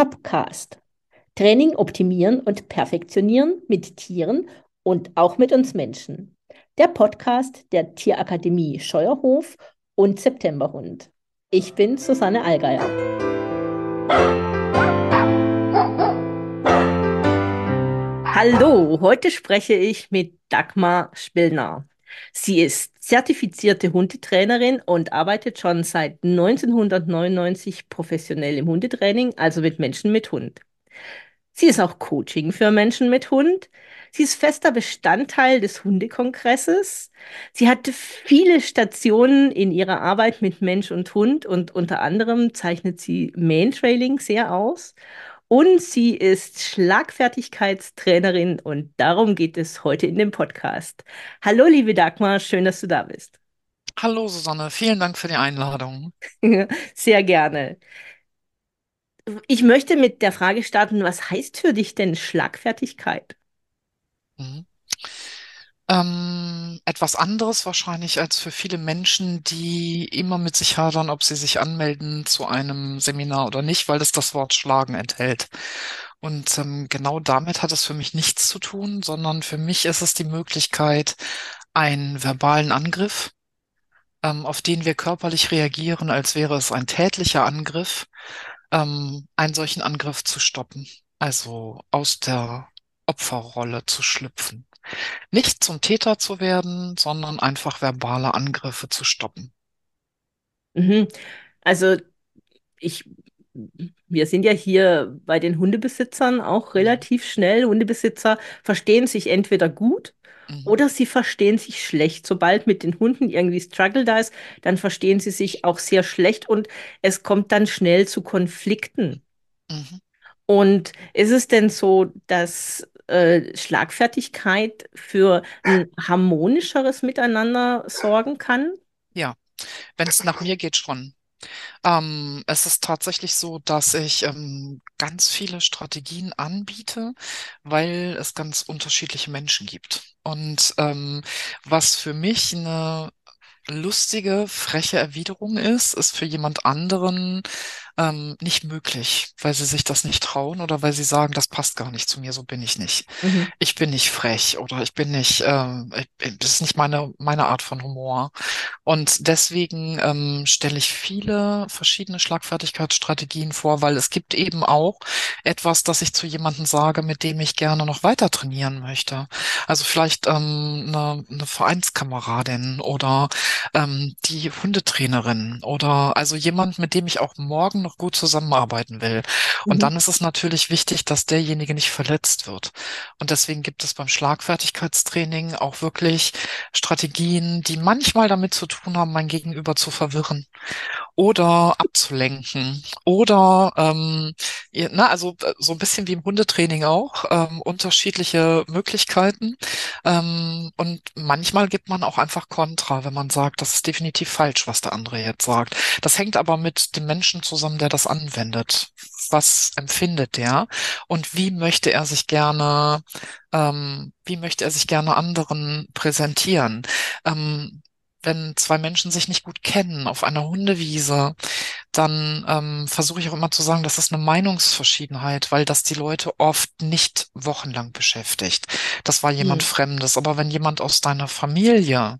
Shopcast. Training optimieren und perfektionieren mit Tieren und auch mit uns Menschen. Der Podcast der Tierakademie Scheuerhof und Septemberhund. Ich bin Susanne Allgeier. Hallo, heute spreche ich mit Dagmar Spillner. Sie ist zertifizierte Hundetrainerin und arbeitet schon seit 1999 professionell im Hundetraining, also mit Menschen mit Hund. Sie ist auch Coaching für Menschen mit Hund. Sie ist fester Bestandteil des Hundekongresses. Sie hatte viele Stationen in ihrer Arbeit mit Mensch und Hund und unter anderem zeichnet sie Main-Trailing sehr aus. Und sie ist Schlagfertigkeitstrainerin und darum geht es heute in dem Podcast. Hallo, liebe Dagmar, schön, dass du da bist. Hallo Susanne, vielen Dank für die Einladung. Sehr gerne. Ich möchte mit der Frage starten, was heißt für dich denn Schlagfertigkeit? Mhm. Ähm, etwas anderes wahrscheinlich als für viele Menschen, die immer mit sich hadern, ob sie sich anmelden zu einem Seminar oder nicht, weil es das Wort Schlagen enthält. Und ähm, genau damit hat es für mich nichts zu tun, sondern für mich ist es die Möglichkeit, einen verbalen Angriff, ähm, auf den wir körperlich reagieren, als wäre es ein tätlicher Angriff, ähm, einen solchen Angriff zu stoppen. Also aus der Opferrolle zu schlüpfen. Nicht zum Täter zu werden, sondern einfach verbale Angriffe zu stoppen. Mhm. Also ich, wir sind ja hier bei den Hundebesitzern auch Mhm. relativ schnell. Hundebesitzer verstehen sich entweder gut Mhm. oder sie verstehen sich schlecht. Sobald mit den Hunden irgendwie Struggle da ist, dann verstehen sie sich auch sehr schlecht und es kommt dann schnell zu Konflikten. Mhm. Und ist es denn so, dass äh, Schlagfertigkeit für ein harmonischeres Miteinander sorgen kann? Ja, wenn es nach mir geht, schon. Ähm, es ist tatsächlich so, dass ich ähm, ganz viele Strategien anbiete, weil es ganz unterschiedliche Menschen gibt. Und ähm, was für mich eine lustige, freche Erwiderung ist, ist für jemand anderen ähm, nicht möglich, weil sie sich das nicht trauen oder weil sie sagen, das passt gar nicht zu mir, so bin ich nicht. Mhm. Ich bin nicht frech oder ich bin nicht, ähm, das ist nicht meine, meine Art von Humor. Und deswegen ähm, stelle ich viele verschiedene Schlagfertigkeitsstrategien vor, weil es gibt eben auch etwas, das ich zu jemandem sage, mit dem ich gerne noch weiter trainieren möchte. Also vielleicht ähm, eine, eine Vereinskameradin oder ähm, die Hundetrainerin oder also jemand, mit dem ich auch morgen noch gut zusammenarbeiten will. Und Mhm. dann ist es natürlich wichtig, dass derjenige nicht verletzt wird. Und deswegen gibt es beim Schlagfertigkeitstraining auch wirklich Strategien, die manchmal damit zu tun haben, mein Gegenüber zu verwirren oder abzulenken oder ähm, na, also äh, so ein bisschen wie im Hundetraining auch, ähm, unterschiedliche Möglichkeiten. Ähm, und manchmal gibt man auch einfach Kontra, wenn man sagt, das ist definitiv falsch, was der andere jetzt sagt. Das hängt aber mit dem Menschen zusammen, der das anwendet. Was empfindet der und wie möchte er sich gerne, ähm, wie möchte er sich gerne anderen präsentieren? Ähm, wenn zwei Menschen sich nicht gut kennen auf einer Hundewiese, dann ähm, versuche ich auch immer zu sagen, das ist eine Meinungsverschiedenheit, weil das die Leute oft nicht wochenlang beschäftigt. Das war jemand Mhm. Fremdes. Aber wenn jemand aus deiner Familie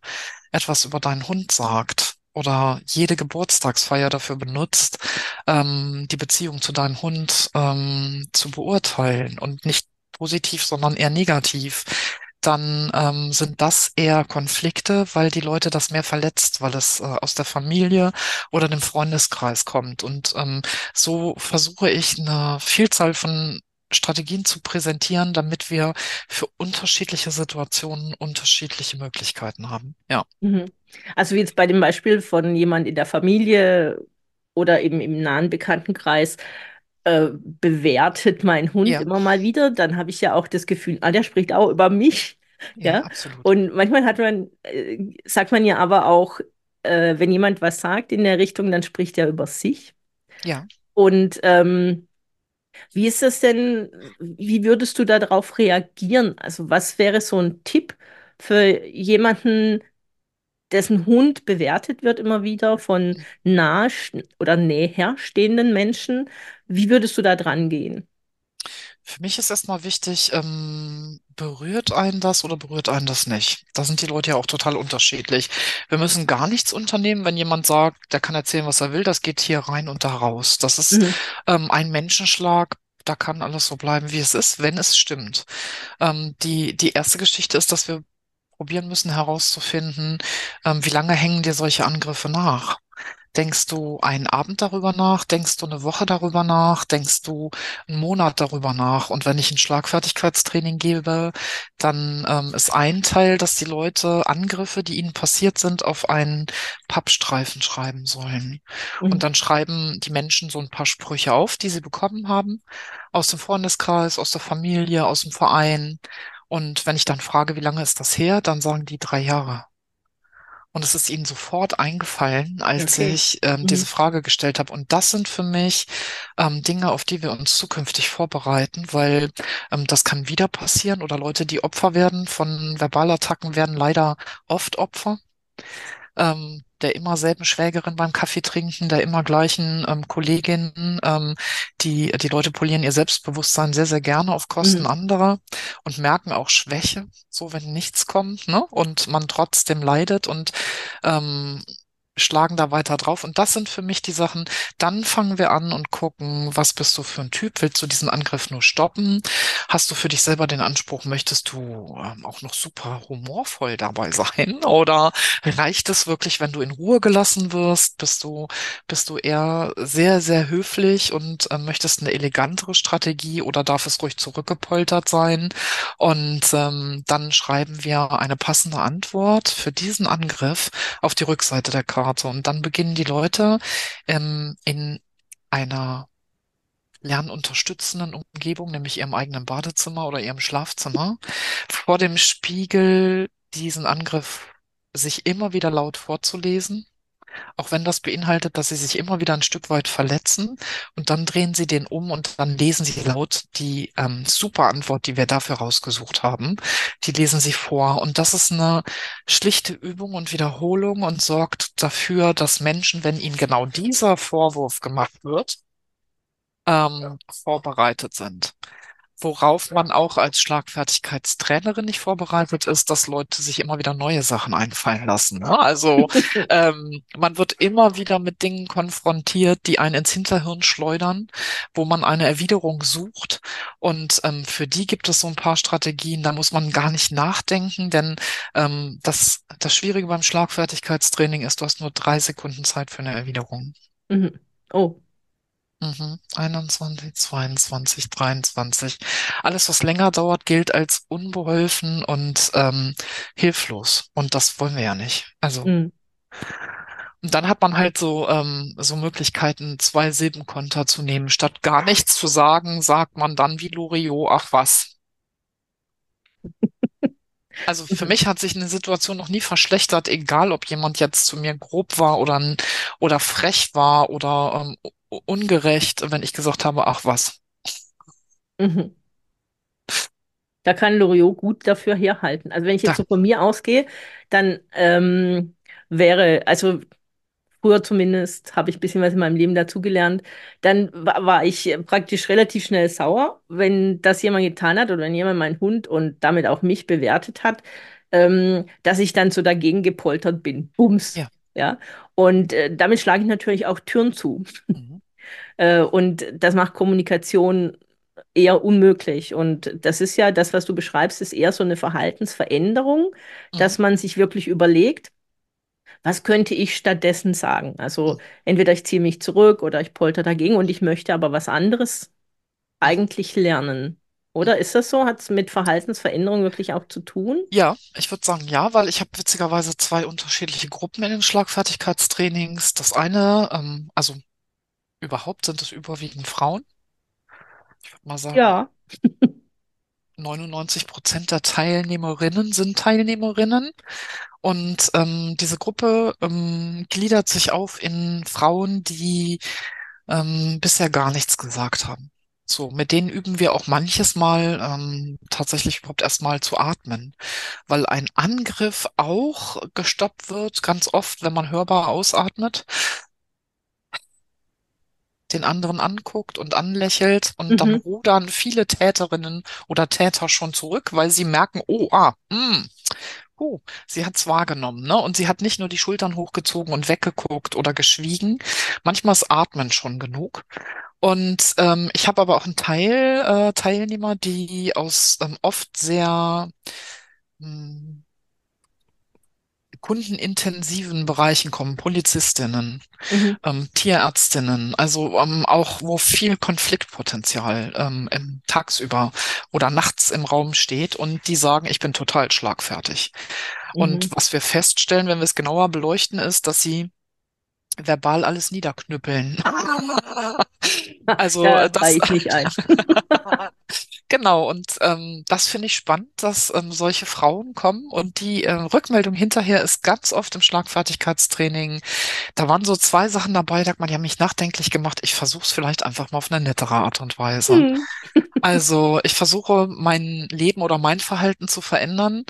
etwas über deinen Hund sagt oder jede Geburtstagsfeier dafür benutzt, ähm, die Beziehung zu deinem Hund ähm, zu beurteilen und nicht positiv, sondern eher negativ, dann ähm, sind das eher Konflikte, weil die Leute das mehr verletzt, weil es äh, aus der Familie oder dem Freundeskreis kommt. Und ähm, so versuche ich eine Vielzahl von Strategien zu präsentieren, damit wir für unterschiedliche Situationen unterschiedliche Möglichkeiten haben. Ja, Mhm. Also wie jetzt bei dem Beispiel von jemand in der Familie oder eben im nahen Bekanntenkreis äh, bewertet mein Hund ja, immer mal wieder, dann habe ich ja auch das Gefühl, ah, der spricht auch über mich. Ja, Ja. absolut. Und manchmal hat man, äh, sagt man ja aber auch, äh, wenn jemand was sagt in der Richtung, dann spricht er über sich. Ja. Und ähm, wie ist das denn, wie würdest du darauf reagieren? Also was wäre so ein Tipp für jemanden, dessen Hund bewertet wird immer wieder von nah oder näher stehenden Menschen. Wie würdest du da dran gehen? Für mich ist erstmal wichtig, ähm, berührt einen das oder berührt einen das nicht? Da sind die Leute ja auch total unterschiedlich. Wir müssen gar nichts unternehmen, wenn jemand sagt, der kann erzählen, was er will, das geht hier rein und da raus. Das ist Mhm. ähm, ein Menschenschlag. Da kann alles so bleiben, wie es ist, wenn es stimmt. Ähm, die, die erste Geschichte ist, dass wir probieren müssen herauszufinden, ähm, wie lange hängen dir solche Angriffe nach? Denkst du einen Abend darüber nach? Denkst du eine Woche darüber nach? Denkst du einen Monat darüber nach? Und wenn ich ein Schlagfertigkeitstraining gebe, dann ähm, ist ein Teil, dass die Leute Angriffe, die ihnen passiert sind, auf einen Pappstreifen schreiben sollen. Und Mhm. dann schreiben die Menschen so ein paar Sprüche auf, die sie bekommen haben, aus dem Freundeskreis, aus der Familie, aus dem Verein. Und wenn ich dann frage, wie lange ist das her, dann sagen die drei Jahre. Und es ist ihnen sofort eingefallen, als Okay. ich ähm, diese Mhm. Frage gestellt habe. Und das sind für mich ähm, Dinge, auf die wir uns zukünftig vorbereiten, weil ähm, das kann wieder passieren oder Leute, die Opfer werden von Verbalattacken, werden leider oft Opfer ähm, der immer selben Schwägerin beim Kaffee trinken, der immer gleichen ähm, Kolleginnen. Ähm, die, die Leute polieren ihr Selbstbewusstsein sehr, sehr gerne auf Kosten Mhm. anderer und merken auch Schwäche, so wenn nichts kommt, ne? Und man trotzdem leidet und ähm, schlagen da weiter drauf. Und das sind für mich die Sachen, dann fangen wir an und gucken, was bist du für ein Typ? Willst du diesen Angriff nur stoppen? Hast du für dich selber den Anspruch, möchtest du ähm, auch noch super humorvoll dabei sein? Oder reicht es wirklich, wenn du in Ruhe gelassen wirst? Bist du, bist du eher sehr, sehr höflich und ähm, möchtest eine elegantere Strategie oder darf es ruhig zurückgepoltert sein? Und ähm, dann schreiben wir eine passende Antwort für diesen Angriff auf die Rückseite der Karte. Und dann beginnen die Leute ähm, in einer lernunterstützenden Umgebung, nämlich ihrem eigenen Badezimmer oder ihrem Schlafzimmer, vor dem Spiegel diesen Angriff sich immer wieder laut vorzulesen, auch wenn das beinhaltet, dass sie sich immer wieder ein Stück weit verletzen und dann drehen sie den um und dann lesen sie laut die ähm, super Antwort, die wir dafür rausgesucht haben, die lesen sie vor. Und das ist eine schlichte Übung und Wiederholung und sorgt dafür, dass Menschen, wenn ihnen genau dieser Vorwurf gemacht wird, ähm, vorbereitet sind. Worauf man auch als Schlagfertigkeitstrainerin nicht vorbereitet ist, dass Leute sich immer wieder neue Sachen einfallen lassen. Ne? Also ähm, man wird immer wieder mit Dingen konfrontiert, die einen ins Hinterhirn schleudern, wo man eine Erwiderung sucht. Und ähm, für die gibt es so ein paar Strategien, da muss man gar nicht nachdenken, denn ähm, das, das Schwierige beim Schlagfertigkeitstraining ist, du hast nur drei Sekunden Zeit für eine Erwiderung. Mhm. Oh. Mhm. 21, 22, 23. Alles, was länger dauert, gilt als unbeholfen und ähm, hilflos. Und das wollen wir ja nicht. Also, Mhm. und dann hat man halt so, ähm, so Möglichkeiten, zwei Silbenkonter zu nehmen. Statt gar nichts zu sagen, sagt man dann wie Loriot, ach was. Also für mich hat sich eine Situation noch nie verschlechtert, egal ob jemand jetzt zu mir grob war oder, oder frech war oder ähm, ungerecht, wenn ich gesagt habe, ach was. Mhm. Da kann Loriot gut dafür herhalten. Also wenn ich jetzt Da, so von mir ausgehe, dann ähm, wäre, also früher zumindest habe ich ein bisschen was in meinem Leben dazugelernt, dann wa- war ich praktisch relativ schnell sauer, wenn das jemand getan hat oder wenn jemand meinen Hund und damit auch mich bewertet hat, ähm, dass ich dann so dagegen gepoltert bin. Bums. ja. Ja. Und äh, damit schlage ich natürlich auch Türen zu. Mhm. Äh, und das macht Kommunikation eher unmöglich. Und das ist ja das, was du beschreibst, ist eher so eine Verhaltensveränderung, Mhm. dass man sich wirklich überlegt, was könnte ich stattdessen sagen? Also entweder ich ziehe mich zurück oder ich polter dagegen und ich möchte aber was anderes Mhm. eigentlich lernen. Oder Mhm. ist das so? Hat es mit Verhaltensveränderung wirklich auch zu tun? Ja, ich würde sagen ja, weil ich habe witzigerweise zwei unterschiedliche Gruppen in den Schlagfertigkeitstrainings. Das eine, ähm, also überhaupt sind es überwiegend Frauen. Ich würde mal sagen, Ja. 99 Prozent der Teilnehmerinnen sind Teilnehmerinnen. Und ähm, diese Gruppe ähm, gliedert sich auf in Frauen, die ähm, bisher gar nichts gesagt haben. So, mit denen üben wir auch manches Mal ähm, tatsächlich überhaupt erstmal zu atmen, weil ein Angriff auch gestoppt wird, ganz oft, wenn man hörbar ausatmet. Den anderen anguckt und anlächelt und dann Mhm. rudern viele Täterinnen oder Täter schon zurück, weil sie merken, oh, ah, hm, oh, sie hat's wahrgenommen, ne? Und sie hat nicht nur die Schultern hochgezogen und weggeguckt oder geschwiegen. Manchmal ist Atmen schon genug. Und ähm, ich habe aber auch einen Teil äh, Teilnehmer, die aus ähm, oft sehr hm, kundenintensiven Bereichen kommen, Polizistinnen, Mhm. ähm, Tierärztinnen, also ähm, auch wo viel Konfliktpotenzial ähm, im, tagsüber oder nachts im Raum steht und die sagen, ich bin total schlagfertig. Und Mhm. was wir feststellen, wenn wir es genauer beleuchten, ist, dass sie verbal alles niederknüppeln. Also Da äh, das ich nicht ein. Genau, und ähm, das finde ich spannend, dass ähm, solche Frauen kommen und die äh, Rückmeldung hinterher ist ganz oft im Schlagfertigkeitstraining. Da waren so zwei Sachen dabei, da hat man, die haben mich nachdenklich gemacht. Ich versuche es vielleicht einfach mal auf eine nettere Art und Weise. Hm. Also ich versuche mein Leben oder mein Verhalten zu verändern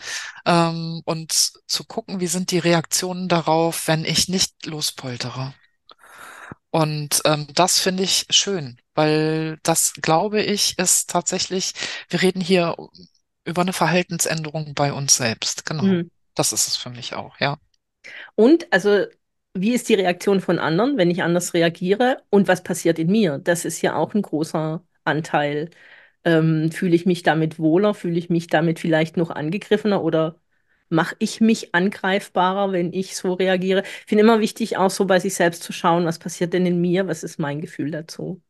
ähm, und zu gucken, wie sind die Reaktionen darauf, wenn ich nicht lospoltere. Und ähm, das finde ich schön, weil das, glaube ich, ist tatsächlich, wir reden hier über eine Verhaltensänderung bei uns selbst. Genau. Hm. Das ist es für mich auch, ja. Und also, wie ist die Reaktion von anderen, wenn ich anders reagiere? Und was passiert in mir? Das ist ja auch ein großer Anteil. Ähm, fühle ich mich damit wohler? Fühle ich mich damit vielleicht noch angegriffener? Oder mache ich mich angreifbarer, wenn ich so reagiere? Ich finde immer wichtig, auch so bei sich selbst zu schauen, was passiert denn in mir? Was ist mein Gefühl dazu?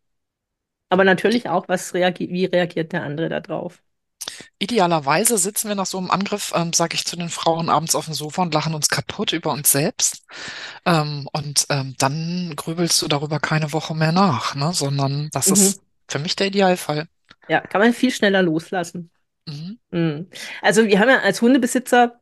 Aber natürlich auch, was reagi wie reagiert der andere darauf? Idealerweise sitzen wir nach so einem Angriff, ähm, sage ich zu den Frauen abends auf dem Sofa und lachen uns kaputt über uns selbst. Ähm, und ähm, dann grübelst du darüber keine Woche mehr nach, ne? Sondern das Mhm. ist für mich der Idealfall. Ja, kann man viel schneller loslassen. Mhm. Mhm. Also wir haben ja als Hundebesitzer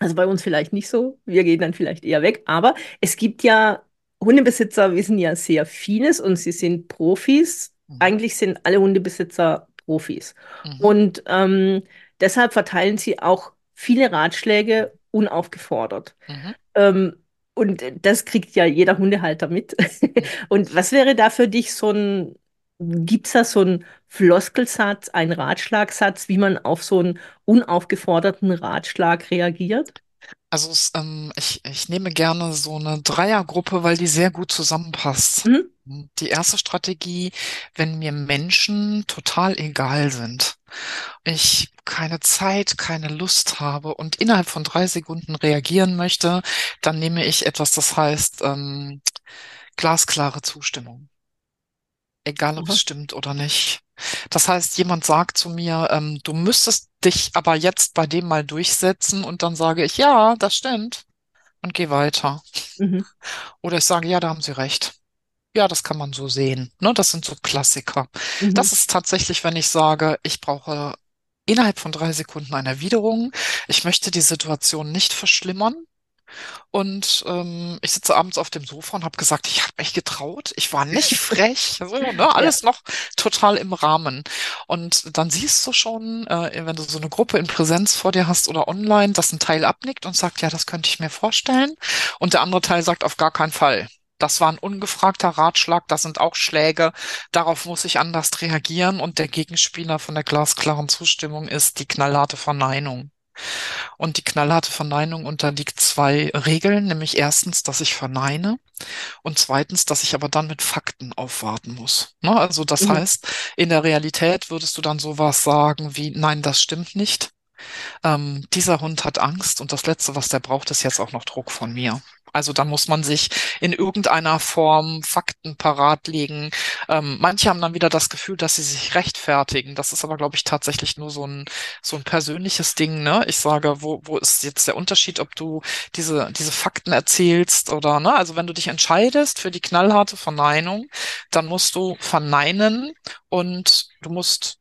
Also bei uns vielleicht nicht so. Wir gehen dann vielleicht eher weg. Aber es gibt ja, Hundebesitzer wissen ja sehr vieles und sie sind Profis. Mhm. Eigentlich sind alle Hundebesitzer Profis. Mhm. Und ähm, deshalb verteilen sie auch viele Ratschläge unaufgefordert. Mhm. Ähm, und das kriegt ja jeder Hundehalter mit. Und was wäre da für dich so ein, gibt es da so einen Floskelsatz, einen Ratschlagsatz, wie man auf so einen unaufgeforderten Ratschlag reagiert? Also es, ähm, ich, ich nehme gerne so eine Dreiergruppe, weil die sehr gut zusammenpasst. Mhm. Die erste Strategie, wenn mir Menschen total egal sind, ich keine Zeit, keine Lust habe und innerhalb von drei Sekunden reagieren möchte, dann nehme ich etwas, das heißt ähm, glasklare Zustimmung, egal ob es Aha. stimmt oder nicht. Das heißt, jemand sagt zu mir, ähm, du müsstest dich aber jetzt bei dem mal durchsetzen und dann sage ich, ja, das stimmt und gehe weiter. Mhm. Oder ich sage, ja, da haben Sie recht. Ja, das kann man so sehen. Ne, das sind so Klassiker. Mhm. Das ist tatsächlich, wenn ich sage, ich brauche innerhalb von drei Sekunden eine Erwiderung. Ich möchte die Situation nicht verschlimmern. Und ähm, ich sitze abends auf dem Sofa und habe gesagt, ich habe mich getraut. Ich war nicht frech. So, ne, Ja. alles noch total im Rahmen. Und dann siehst du schon, äh, wenn du so eine Gruppe in Präsenz vor dir hast oder online, dass ein Teil abnickt und sagt, ja, das könnte ich mir vorstellen. Und der andere Teil sagt, auf gar keinen Fall. Das war ein ungefragter Ratschlag, das sind auch Schläge. Darauf muss ich anders reagieren. Und der Gegenspieler von der glasklaren Zustimmung ist die knallharte Verneinung. Und die knallharte Verneinung unterliegt zwei Regeln, nämlich erstens, dass ich verneine und zweitens, dass ich aber dann mit Fakten aufwarten muss. Ne? Also das Mhm. heißt, in der Realität würdest du dann sowas sagen wie, nein, das stimmt nicht. Ähm, dieser Hund hat Angst und das Letzte, was der braucht, ist jetzt auch noch Druck von mir. Also da muss man sich in irgendeiner Form Fakten parat legen. Ähm, manche haben dann wieder das Gefühl, dass sie sich rechtfertigen. Das ist aber, glaube ich, tatsächlich nur so ein, so ein persönliches Ding. Ne? Ich sage, wo, wo ist jetzt der Unterschied, ob du diese, diese Fakten erzählst oder, ne? Also wenn du dich entscheidest für die knallharte Verneinung, dann musst du verneinen und du musst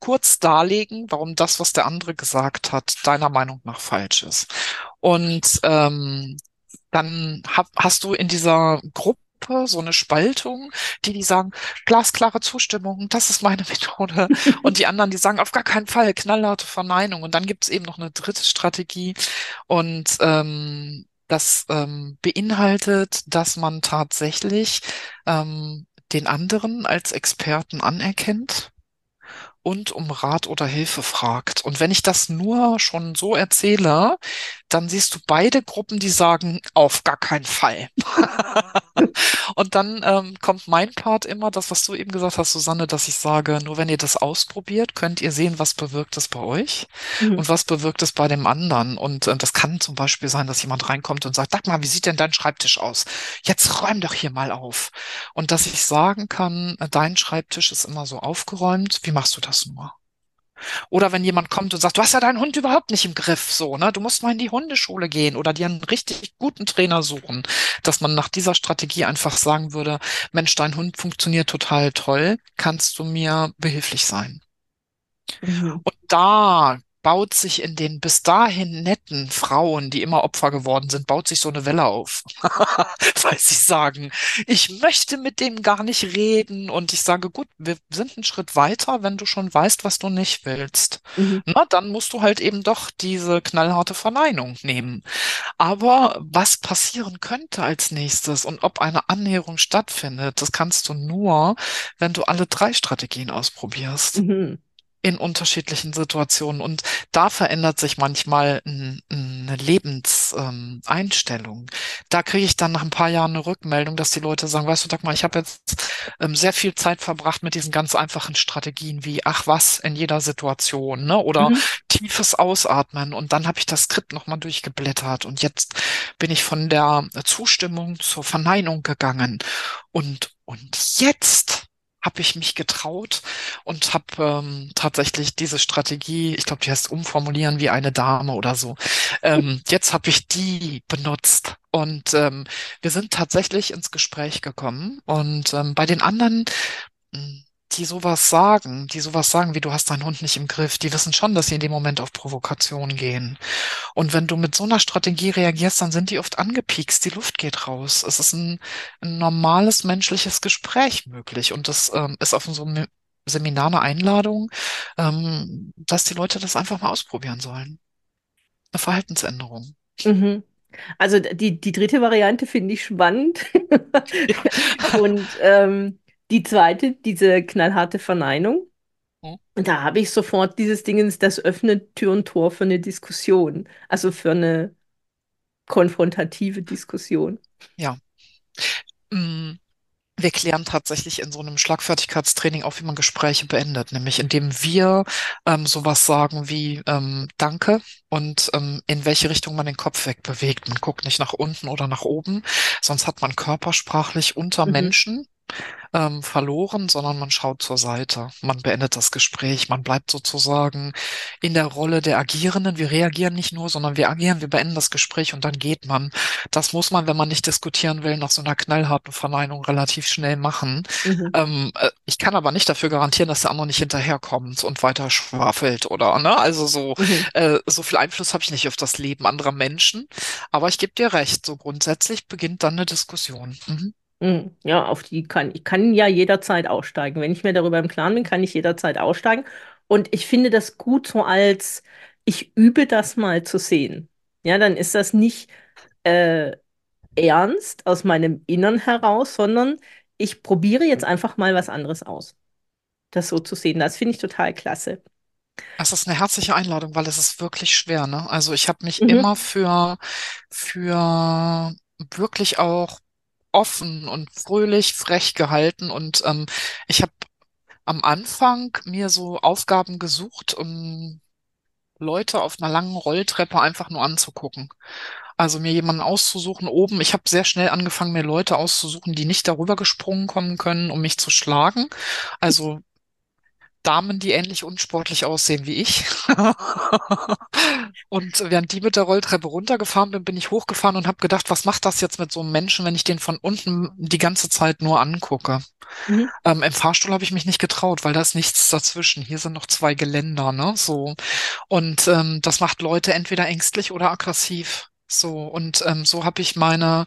kurz darlegen, warum das, was der andere gesagt hat, deiner Meinung nach falsch ist. Und ähm, dann hab, hast du in dieser Gruppe so eine Spaltung, die die sagen, glasklare Zustimmung, das ist meine Methode. Und die anderen, die sagen, auf gar keinen Fall, knallharte Verneinung. Und dann gibt es eben noch eine dritte Strategie. Und ähm, das ähm, beinhaltet, dass man tatsächlich ähm, den anderen als Experten anerkennt und um Rat oder Hilfe fragt. Und wenn ich das nur schon so erzähle, dann siehst du beide Gruppen, die sagen, auf gar keinen Fall. Und dann ähm, kommt mein Part immer, das, was du eben gesagt hast, Susanne, dass ich sage, nur wenn ihr das ausprobiert, könnt ihr sehen, was bewirkt es bei euch Mhm. und was bewirkt es bei dem anderen. Und äh, das kann zum Beispiel sein, dass jemand reinkommt und sagt, sag mal, wie sieht denn dein Schreibtisch aus? Jetzt räum doch hier mal auf. Und dass ich sagen kann, äh, dein Schreibtisch ist immer so aufgeräumt. Wie machst du das nur? Oder wenn jemand kommt und sagt, du hast ja deinen Hund überhaupt nicht im Griff, so, ne? Du musst mal in die Hundeschule gehen oder dir einen richtig guten Trainer suchen, dass man nach dieser Strategie einfach sagen würde, Mensch, dein Hund funktioniert total toll, kannst du mir behilflich sein? Mhm. Und da baut sich in den bis dahin netten Frauen, die immer Opfer geworden sind, baut sich so eine Welle auf. Weil sie sagen, ich möchte mit dem gar nicht reden. Und ich sage, gut, wir sind einen Schritt weiter, wenn du schon weißt, was du nicht willst. Mhm. Na, dann musst du halt eben doch diese knallharte Verneinung nehmen. Aber was passieren könnte als nächstes und ob eine Annäherung stattfindet, das kannst du nur, wenn du alle drei Strategien ausprobierst Mhm. In unterschiedlichen Situationen. Und da verändert sich manchmal eine Lebenseinstellung. Da kriege ich dann nach ein paar Jahren eine Rückmeldung, dass die Leute sagen, weißt du, Dagmar, ich habe jetzt ähm, sehr viel Zeit verbracht mit diesen ganz einfachen Strategien wie, ach was, in jeder Situation, ne? Oder Mhm. tiefes Ausatmen. Und dann habe ich das Skript nochmal durchgeblättert. Und jetzt bin ich von der Zustimmung zur Verneinung gegangen. Und, und jetzt habe ich mich getraut und habe ähm, tatsächlich diese Strategie, ich glaube, die heißt umformulieren wie eine Dame oder so. Ähm, jetzt habe ich die benutzt und ähm, wir sind tatsächlich ins Gespräch gekommen und ähm, bei den anderen, mh, die sowas sagen, die sowas sagen, wie du hast deinen Hund nicht im Griff, die wissen schon, dass sie in dem Moment auf Provokation gehen. Und wenn du mit so einer Strategie reagierst, dann sind die oft angepiekst, die Luft geht raus. Es ist ein, ein normales menschliches Gespräch möglich. Und das ähm, ist auf so einem Seminar eine Einladung, ähm, dass die Leute das einfach mal ausprobieren sollen. Eine Verhaltensänderung. Mhm. Also die, die dritte Variante finde ich spannend. Und ähm, die zweite, diese knallharte Verneinung. Und da habe ich sofort dieses Dingens, das öffnet Tür und Tor für eine Diskussion. Also für eine konfrontative Diskussion. Ja. Mm, Wir klären tatsächlich in so einem Schlagfertigkeitstraining auch, wie man Gespräche beendet, nämlich indem wir ähm, sowas sagen wie ähm, Danke und ähm, in welche Richtung man den Kopf wegbewegt. Man guckt nicht nach unten oder nach oben, sonst hat man körpersprachlich unter Mhm. Menschen ähm, verloren, sondern man schaut zur Seite. Man beendet das Gespräch. Man bleibt sozusagen in der Rolle der Agierenden. Wir reagieren nicht nur, sondern wir agieren, wir beenden das Gespräch und dann geht man. Das muss man, wenn man nicht diskutieren will, nach so einer knallharten Verneinung relativ schnell machen. Mhm. Ähm, äh, ich kann aber nicht dafür garantieren, dass der andere nicht hinterherkommt und weiter schwafelt oder, ne? Also so, Mhm. äh, so viel Einfluss habe ich nicht auf das Leben anderer Menschen. Aber ich gebe dir recht, so grundsätzlich beginnt dann eine Diskussion. Mhm. Mhm. Ja, auf die kann ich kann ja jederzeit aussteigen. Wenn ich mir darüber im Klaren bin, kann ich jederzeit aussteigen. Und ich finde das gut so als, ich übe das mal zu sehen. Ja, dann ist das nicht äh, ernst aus meinem Innern heraus, sondern ich probiere jetzt einfach mal was anderes aus. Das so zu sehen, das finde ich total klasse. Es ist eine herzliche Einladung, weil es ist wirklich schwer, ne? Also ich habe mich Mhm. immer für, für wirklich auch offen und fröhlich frech gehalten und ähm, ich habe am Anfang mir so Aufgaben gesucht, um Leute auf einer langen Rolltreppe einfach nur anzugucken. Also mir jemanden auszusuchen oben. Ich habe sehr schnell angefangen, mir Leute auszusuchen, die nicht darüber gesprungen kommen können, um mich zu schlagen. Also Damen, die ähnlich unsportlich aussehen wie ich. Und während die mit der Rolltreppe runtergefahren bin, bin ich hochgefahren und habe gedacht, was macht das jetzt mit so einem Menschen, wenn ich den von unten die ganze Zeit nur angucke? Mhm. Ähm, im Fahrstuhl habe ich mich nicht getraut, weil da ist nichts dazwischen. Hier sind noch zwei Geländer, ne? So. Und ähm, das macht Leute entweder ängstlich oder aggressiv. So, und ähm, so habe ich meine,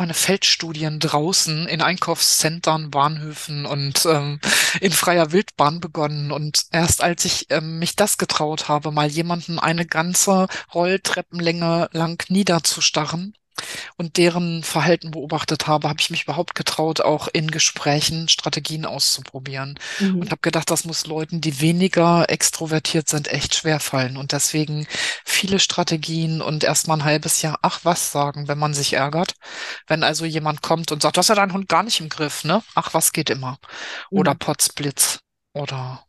meine Feldstudien draußen in Einkaufszentren, Bahnhöfen und ähm, in freier Wildbahn begonnen. Und erst als ich ähm, mich das getraut habe, mal jemanden eine ganze Rolltreppenlänge lang niederzustarren, und deren Verhalten beobachtet habe, habe ich mich überhaupt getraut, auch in Gesprächen Strategien auszuprobieren. Und Mhm. habe gedacht, das muss Leuten, die weniger extrovertiert sind, echt schwer fallen. Und deswegen viele Strategien und erst mal ein halbes Jahr, ach was sagen, wenn man sich ärgert. Wenn also jemand kommt und sagt, du hast ja deinen Hund gar nicht im Griff, ne? Ach was geht immer. Oder Mhm. Potzblitz oder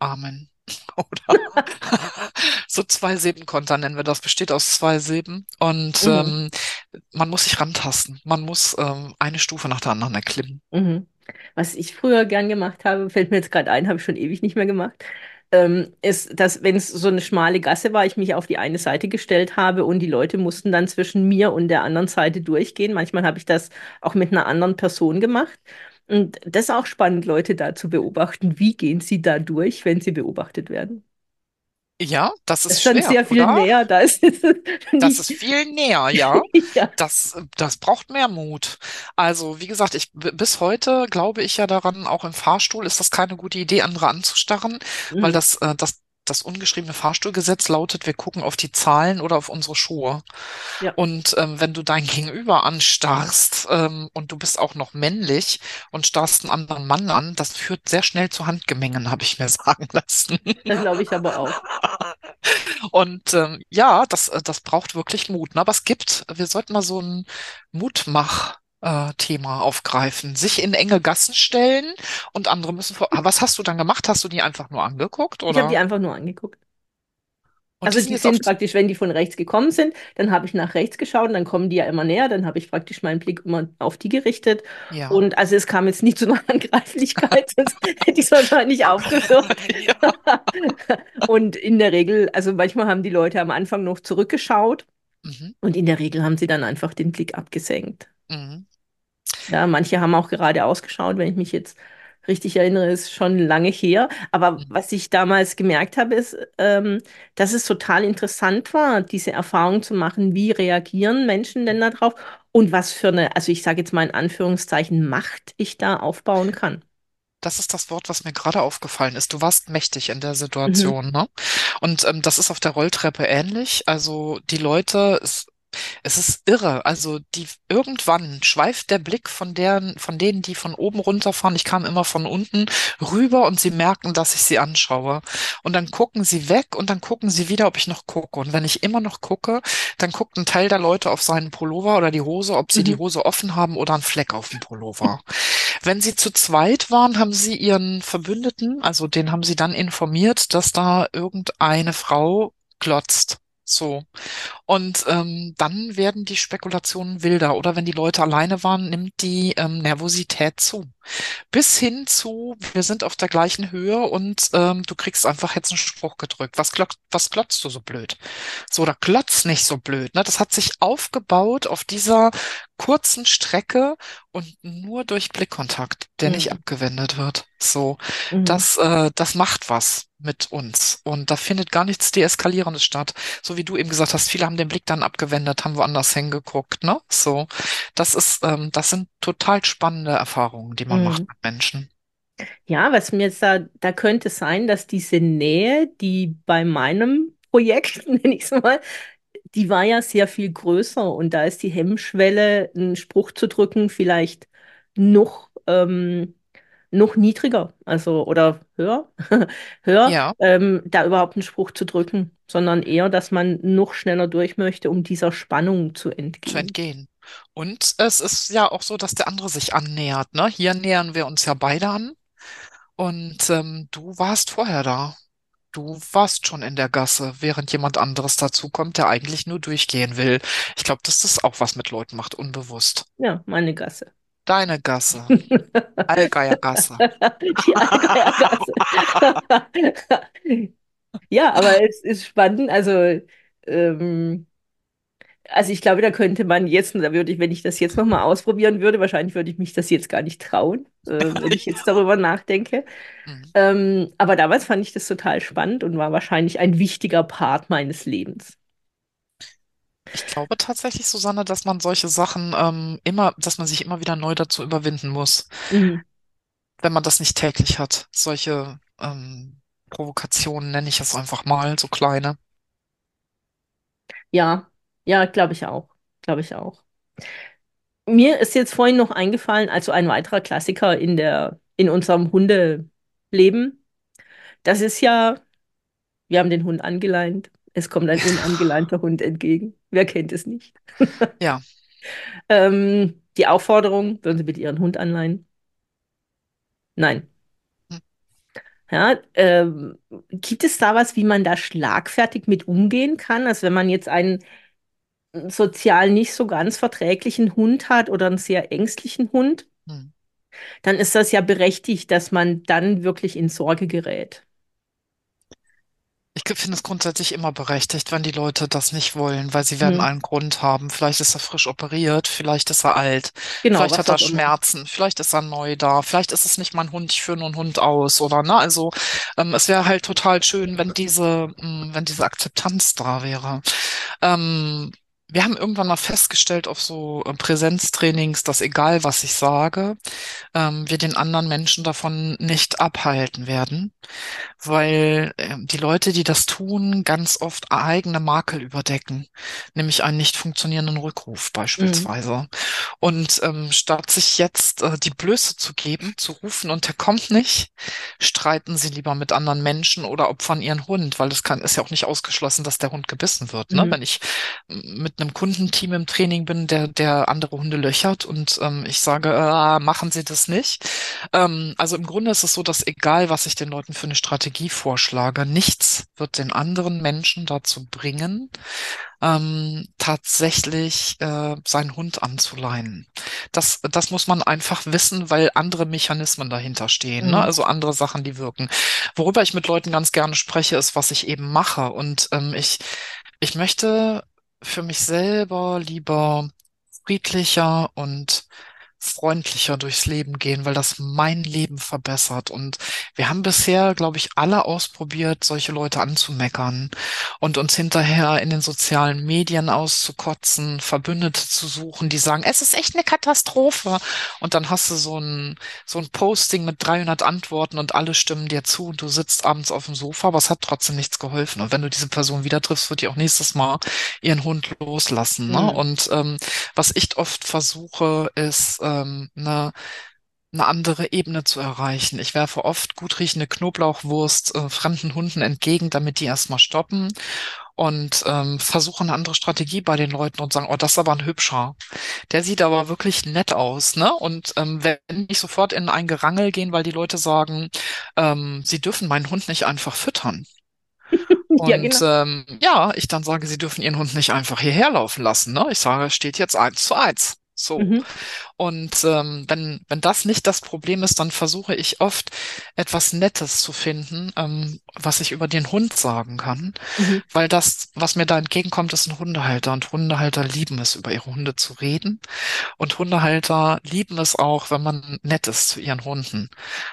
Amen. Oder so zwei Silbenkonter nennen wir das. Besteht aus zwei Silben. Und Mhm. ähm, man muss sich rantasten. Man muss ähm, eine Stufe nach der anderen erklimmen. Mhm. Was ich früher gern gemacht habe, fällt mir jetzt gerade ein, habe ich schon ewig nicht mehr gemacht, ähm, ist, dass wenn es so eine schmale Gasse war, ich mich auf die eine Seite gestellt habe und die Leute mussten dann zwischen mir und der anderen Seite durchgehen. Manchmal habe ich das auch mit einer anderen Person gemacht. Und das ist auch spannend, Leute da zu beobachten. Wie gehen sie da durch, wenn sie beobachtet werden? Ja, das Das ist ist schon schwer, sehr viel oder? näher, da ist Das ist viel näher, ja. Ja. Das, das braucht mehr Mut. Also, wie gesagt, ich bis heute glaube ich ja daran, auch im Fahrstuhl ist das keine gute Idee, andere anzustarren, weil Mhm. das, äh, das, das ungeschriebene Fahrstuhlgesetz lautet, wir gucken auf die Zahlen oder auf unsere Schuhe. Ja. Und ähm, wenn du dein Gegenüber anstarrst ähm, und du bist auch noch männlich und starrst einen anderen Mann an, das führt sehr schnell zu Handgemengen, habe ich mir sagen lassen. Das glaube ich aber auch. Und ähm, ja, das, äh, das braucht wirklich Mut. Ne? Aber es gibt, wir sollten mal so ein Mutmach. Äh, Thema aufgreifen, sich in enge Gassen stellen und andere müssen vor. Was hast du dann gemacht? Hast du die einfach nur angeguckt Ich habe die oder? einfach nur angeguckt. Und die Also die auf. sind praktisch, wenn die von rechts gekommen sind, dann habe ich nach rechts geschaut und dann kommen die ja immer näher, dann habe ich praktisch meinen Blick immer auf die gerichtet. Ja. Und also es kam jetzt nicht zu einer Handgreiflichkeit, sonst hätte ich es wahrscheinlich aufgehört. Und in der Regel, also manchmal haben die Leute am Anfang noch zurückgeschaut Mhm. und in der Regel haben sie dann einfach den Blick abgesenkt. Mhm. Ja, manche haben auch geradeaus geschaut, wenn ich mich jetzt richtig erinnere, ist schon lange her. Aber Mhm. was ich damals gemerkt habe, ist, ähm, dass es total interessant war, diese Erfahrung zu machen, wie reagieren Menschen denn darauf und was für eine, also ich sage jetzt mal in Anführungszeichen, Macht ich da aufbauen kann. Das ist das Wort, was mir gerade aufgefallen ist. Du warst mächtig in der Mhm, Situation, ne? Und ähm, das ist auf der Rolltreppe ähnlich. Also die Leute, es, es ist irre. Also die irgendwann schweift der Blick von deren, von denen, die von oben runterfahren. Ich kam immer von unten rüber und sie merken, dass ich sie anschaue. Und dann gucken sie weg und dann gucken sie wieder, ob ich noch gucke. Und wenn ich immer noch gucke, dann guckt ein Teil der Leute auf seinen Pullover oder die Hose, ob sie die mhm, Hose offen haben oder einen Fleck auf dem Pullover. Wenn sie zu zweit waren, haben sie ihren Verbündeten, also den haben sie dann informiert, dass da irgendeine Frau glotzt. So. Und ähm, dann werden die Spekulationen wilder. Oder wenn die Leute alleine waren, nimmt die ähm, Nervosität zu. Bis hin zu, wir sind auf der gleichen Höhe und ähm, du kriegst einfach jetzt einen Spruch gedrückt. Was, glock, was glotzt du so blöd? So, oder glotz nicht so blöd. Ne? Das hat sich aufgebaut auf dieser kurzen Strecke und nur durch Blickkontakt, der nicht mhm, abgewendet wird. So, mhm. das, äh, das macht was mit uns. Und da findet gar nichts Deeskalierendes statt. So wie du eben gesagt hast, viele haben den Blick dann abgewendet, haben woanders hingeguckt, ne? So, das ist, ähm, das sind total spannende Erfahrungen, die man macht mhm. mit Menschen. Ja, was mir jetzt da, da könnte sein, dass diese Nähe, die bei meinem Projekt, nenne ich es mal, die war ja sehr viel größer und da ist die Hemmschwelle, einen Spruch zu drücken, vielleicht noch, ähm, noch niedriger, also oder höher, höher, Ja, ähm, da überhaupt einen Spruch zu drücken, sondern eher, dass man noch schneller durch möchte, um dieser Spannung zu zu entgehen. Und es ist ja auch so, dass der andere sich annähert, ne? Hier nähern wir uns ja beide an. Und ähm, du warst vorher da. Du warst schon in der Gasse, während jemand anderes dazukommt, der eigentlich nur durchgehen will. Ich glaube, dass das auch was mit Leuten macht, unbewusst. Ja, meine Gasse. Deine Gasse, Allgeier Gasse. Die Allgäuer Gasse. Ja, aber es ist spannend. Also, ähm, also ich glaube, da könnte man jetzt, da würde ich, wenn ich das jetzt nochmal ausprobieren würde, wahrscheinlich würde ich mich das jetzt gar nicht trauen, äh, wenn ich jetzt darüber nachdenke. Mhm. Ähm, aber damals fand ich das total spannend und war wahrscheinlich ein wichtiger Part meines Lebens. Ich glaube tatsächlich, Susanne, dass man solche Sachen ähm, immer, dass man sich immer wieder neu dazu überwinden muss, Mhm. wenn man das nicht täglich hat. Solche ähm, Provokationen nenne ich es einfach mal, so kleine. Ja, ja, glaube ich auch. Glaube ich auch. Mir ist jetzt vorhin noch eingefallen, also ein weiterer Klassiker in der, in unserem Hundeleben. Das ist ja, wir haben den Hund angeleint. Es kommt ein unangeleinter Hund entgegen. Wer kennt es nicht? Ja. Ähm, die Aufforderung, würden Sie bitte Ihren Hund anleihen? Nein. Hm. Ja, ähm, gibt es da was, wie man da schlagfertig mit umgehen kann? Also wenn man jetzt einen sozial nicht so ganz verträglichen Hund hat oder einen sehr ängstlichen Hund, Hm. dann ist das ja berechtigt, dass man dann wirklich in Sorge gerät. Ich finde es grundsätzlich immer berechtigt, wenn die Leute das nicht wollen, weil sie werden Hm. einen Grund haben. Vielleicht ist er frisch operiert, vielleicht ist er alt, Genau, vielleicht hat er auch immer. Schmerzen, vielleicht ist er neu da, vielleicht ist es nicht mein Hund, ich führe nur einen Hund aus, oder ne? Also ähm, es wäre halt total schön, wenn diese, mh, wenn diese Akzeptanz da wäre. Ähm, wir haben irgendwann mal festgestellt auf so äh, Präsenztrainings, dass egal was ich sage, ähm, wir den anderen Menschen davon nicht abhalten werden weil ähm, die Leute, die das tun, ganz oft eigene Makel überdecken, nämlich einen nicht funktionierenden Rückruf Hm. beispielsweise. Und ähm, statt sich jetzt äh, die Blöße zu geben, zu rufen und der kommt nicht, streiten sie lieber mit anderen Menschen oder opfern ihren Hund, weil es kann, ist ja auch nicht ausgeschlossen, dass der Hund gebissen wird. Ne? Mhm. Wenn ich mit einem Kundenteam im Training bin, der, der andere Hunde löchert und ähm, ich sage, äh, machen Sie das nicht. Ähm, also im Grunde ist es so, dass egal, was ich den Leuten für eine Strategie vorschlage, nichts wird den anderen Menschen dazu bringen, ähm, tatsächlich äh, seinen Hund anzuleihen. Das, das muss man einfach wissen, weil andere Mechanismen dahinter stehen, ne? Mhm. Also andere Sachen, die wirken. Worüber ich mit Leuten ganz gerne spreche, ist, was ich eben mache. Und ähm, ich, ich möchte für mich selber lieber friedlicher und freundlicher durchs Leben gehen, weil das mein Leben verbessert. Und wir haben bisher, glaube ich, alle ausprobiert, solche Leute anzumeckern und uns hinterher in den sozialen Medien auszukotzen, Verbündete zu suchen, die sagen, es ist echt eine Katastrophe. Und dann hast du so ein, so ein Posting mit 300 Antworten und alle stimmen dir zu und du sitzt abends auf dem Sofa, aber es hat trotzdem nichts geholfen. Und wenn du diese Person wieder triffst, wird die auch nächstes Mal ihren Hund loslassen. Ne? Mhm. Und ähm, was ich oft versuche, ist ähm, eine, eine andere Ebene zu erreichen. Ich werfe oft gut riechende Knoblauchwurst äh, fremden Hunden entgegen, damit die erstmal stoppen und ähm, versuche eine andere Strategie bei den Leuten und sagen, oh, das ist aber ein hübscher. Der sieht aber wirklich nett aus, ne? Und ähm, wenn nicht sofort in ein Gerangel gehen, weil die Leute sagen, ähm, sie dürfen meinen Hund nicht einfach füttern. Ja, Und genau. ähm, ja, ich dann sage, sie dürfen ihren Hund nicht einfach hierher laufen lassen. Ne? Ich sage, es steht jetzt eins zu eins. So. Mhm. Und ähm, wenn, wenn das nicht das Problem ist, dann versuche ich oft etwas Nettes zu finden, ähm, was ich über den Hund sagen kann. Mhm. Weil das, was mir da entgegenkommt, ist ein Hundehalter. Und Hundehalter lieben es, über ihre Hunde zu reden. Und Hundehalter lieben es auch, wenn man nett ist zu ihren Hunden.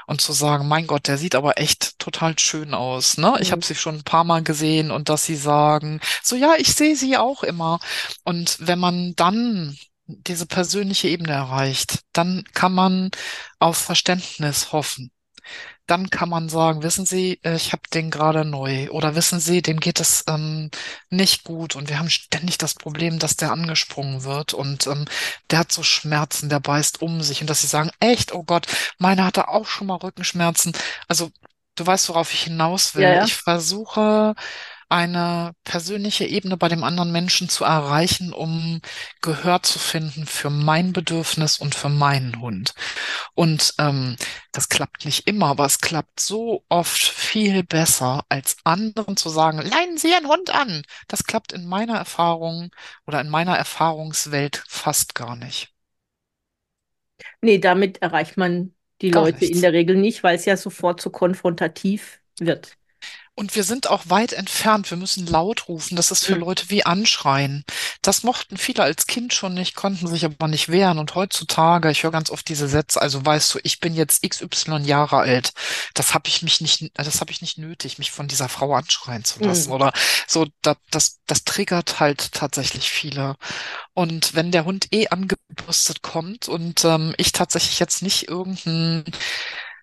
Und zu sagen, mein Gott, der sieht aber echt total schön aus. Ne? Ich habe Mhm. sie schon ein paar Mal gesehen und dass sie sagen, so ja, ich sehe sie auch immer. Und wenn man dann diese persönliche Ebene erreicht, dann kann man auf Verständnis hoffen. Dann kann man sagen, wissen Sie, äh, ich habe den gerade neu oder wissen Sie, dem geht es ähm, nicht gut und wir haben ständig das Problem, dass der angesprungen wird und ähm, der hat so Schmerzen, der beißt um sich und dass Sie sagen, echt, oh Gott, meiner hatte auch schon mal Rückenschmerzen. Also du weißt, worauf ich hinaus Ja, will. ja. Ich versuche eine persönliche Ebene bei dem anderen Menschen zu erreichen, um Gehör zu finden für mein Bedürfnis und für meinen Hund. Und ähm, das klappt nicht immer, aber es klappt so oft viel besser, als anderen zu sagen, leihen Sie Ihren Hund an. Das klappt in meiner Erfahrung oder in meiner Erfahrungswelt fast gar nicht. Nee, damit erreicht man die Gar Leute in nichts. der Regel nicht, weil es ja sofort so konfrontativ wird. Und wir sind auch weit entfernt. Wir müssen laut rufen. Das ist für. Leute wie Anschreien. Das mochten viele als Kind schon nicht, konnten sich aber nicht wehren. Und heutzutage, ich höre ganz oft diese Sätze, also weißt du, ich bin jetzt XY Jahre alt. Das habe ich mich nicht, das habe ich nicht nötig, mich von dieser Frau anschreien zu lassen. Mhm. Oder so, das, das, das triggert halt tatsächlich viele. Und wenn der Hund eh angebürstet kommt und ähm, ich tatsächlich jetzt nicht irgendeinen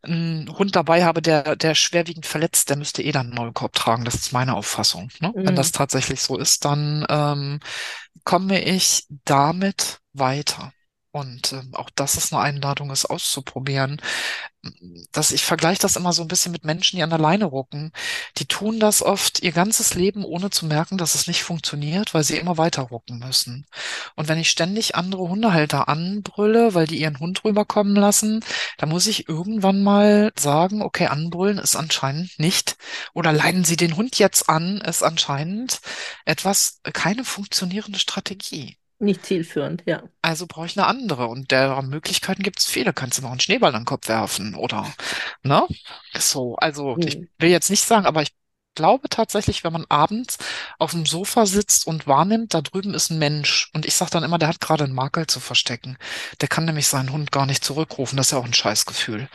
einen Hund dabei habe, der, der schwerwiegend verletzt, der müsste eh dann einen Maulkorb tragen. Das ist meine Auffassung. Ne? Wenn das Mhm. tatsächlich so ist, dann ähm, komme ich damit weiter. Und ähm, auch das ist eine Einladung, es auszuprobieren. dass ich vergleiche das immer so ein bisschen mit Menschen, die an der Leine rucken. Die tun das oft ihr ganzes Leben, ohne zu merken, dass es nicht funktioniert, weil sie immer weiter rucken müssen. Und wenn ich ständig andere Hundehalter anbrülle, weil die ihren Hund rüberkommen lassen, dann muss ich irgendwann mal sagen, okay, anbrüllen ist anscheinend nicht, oder leiden Sie den Hund jetzt an, ist anscheinend etwas, keine funktionierende Strategie. Nicht zielführend, ja. Also brauche ich eine andere. Und der Möglichkeiten gibt es viele. Kannst du noch einen Schneeball an den Kopf werfen oder, ne? So, also ich Hm. will jetzt nicht sagen, aber ich glaube tatsächlich, wenn man abends auf dem Sofa sitzt und wahrnimmt, da drüben ist ein Mensch. Und ich sage dann immer, der hat gerade einen Makel zu verstecken. Der kann nämlich seinen Hund gar nicht zurückrufen. Das ist ja auch ein Scheißgefühl.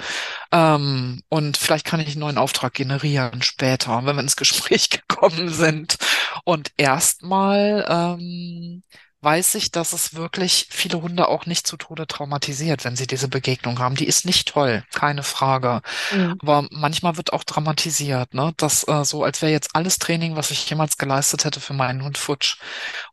Ähm, und vielleicht kann ich einen neuen Auftrag generieren später, wenn wir ins Gespräch gekommen sind. Und erstmal, ähm, weiß ich, dass es wirklich viele Hunde auch nicht zu Tode traumatisiert, wenn sie diese Begegnung haben. Die ist nicht toll, keine Frage. Hm. Aber manchmal wird auch dramatisiert, ne? Das äh, so, als wäre jetzt alles Training, was ich jemals geleistet hätte für meinen Hund futsch.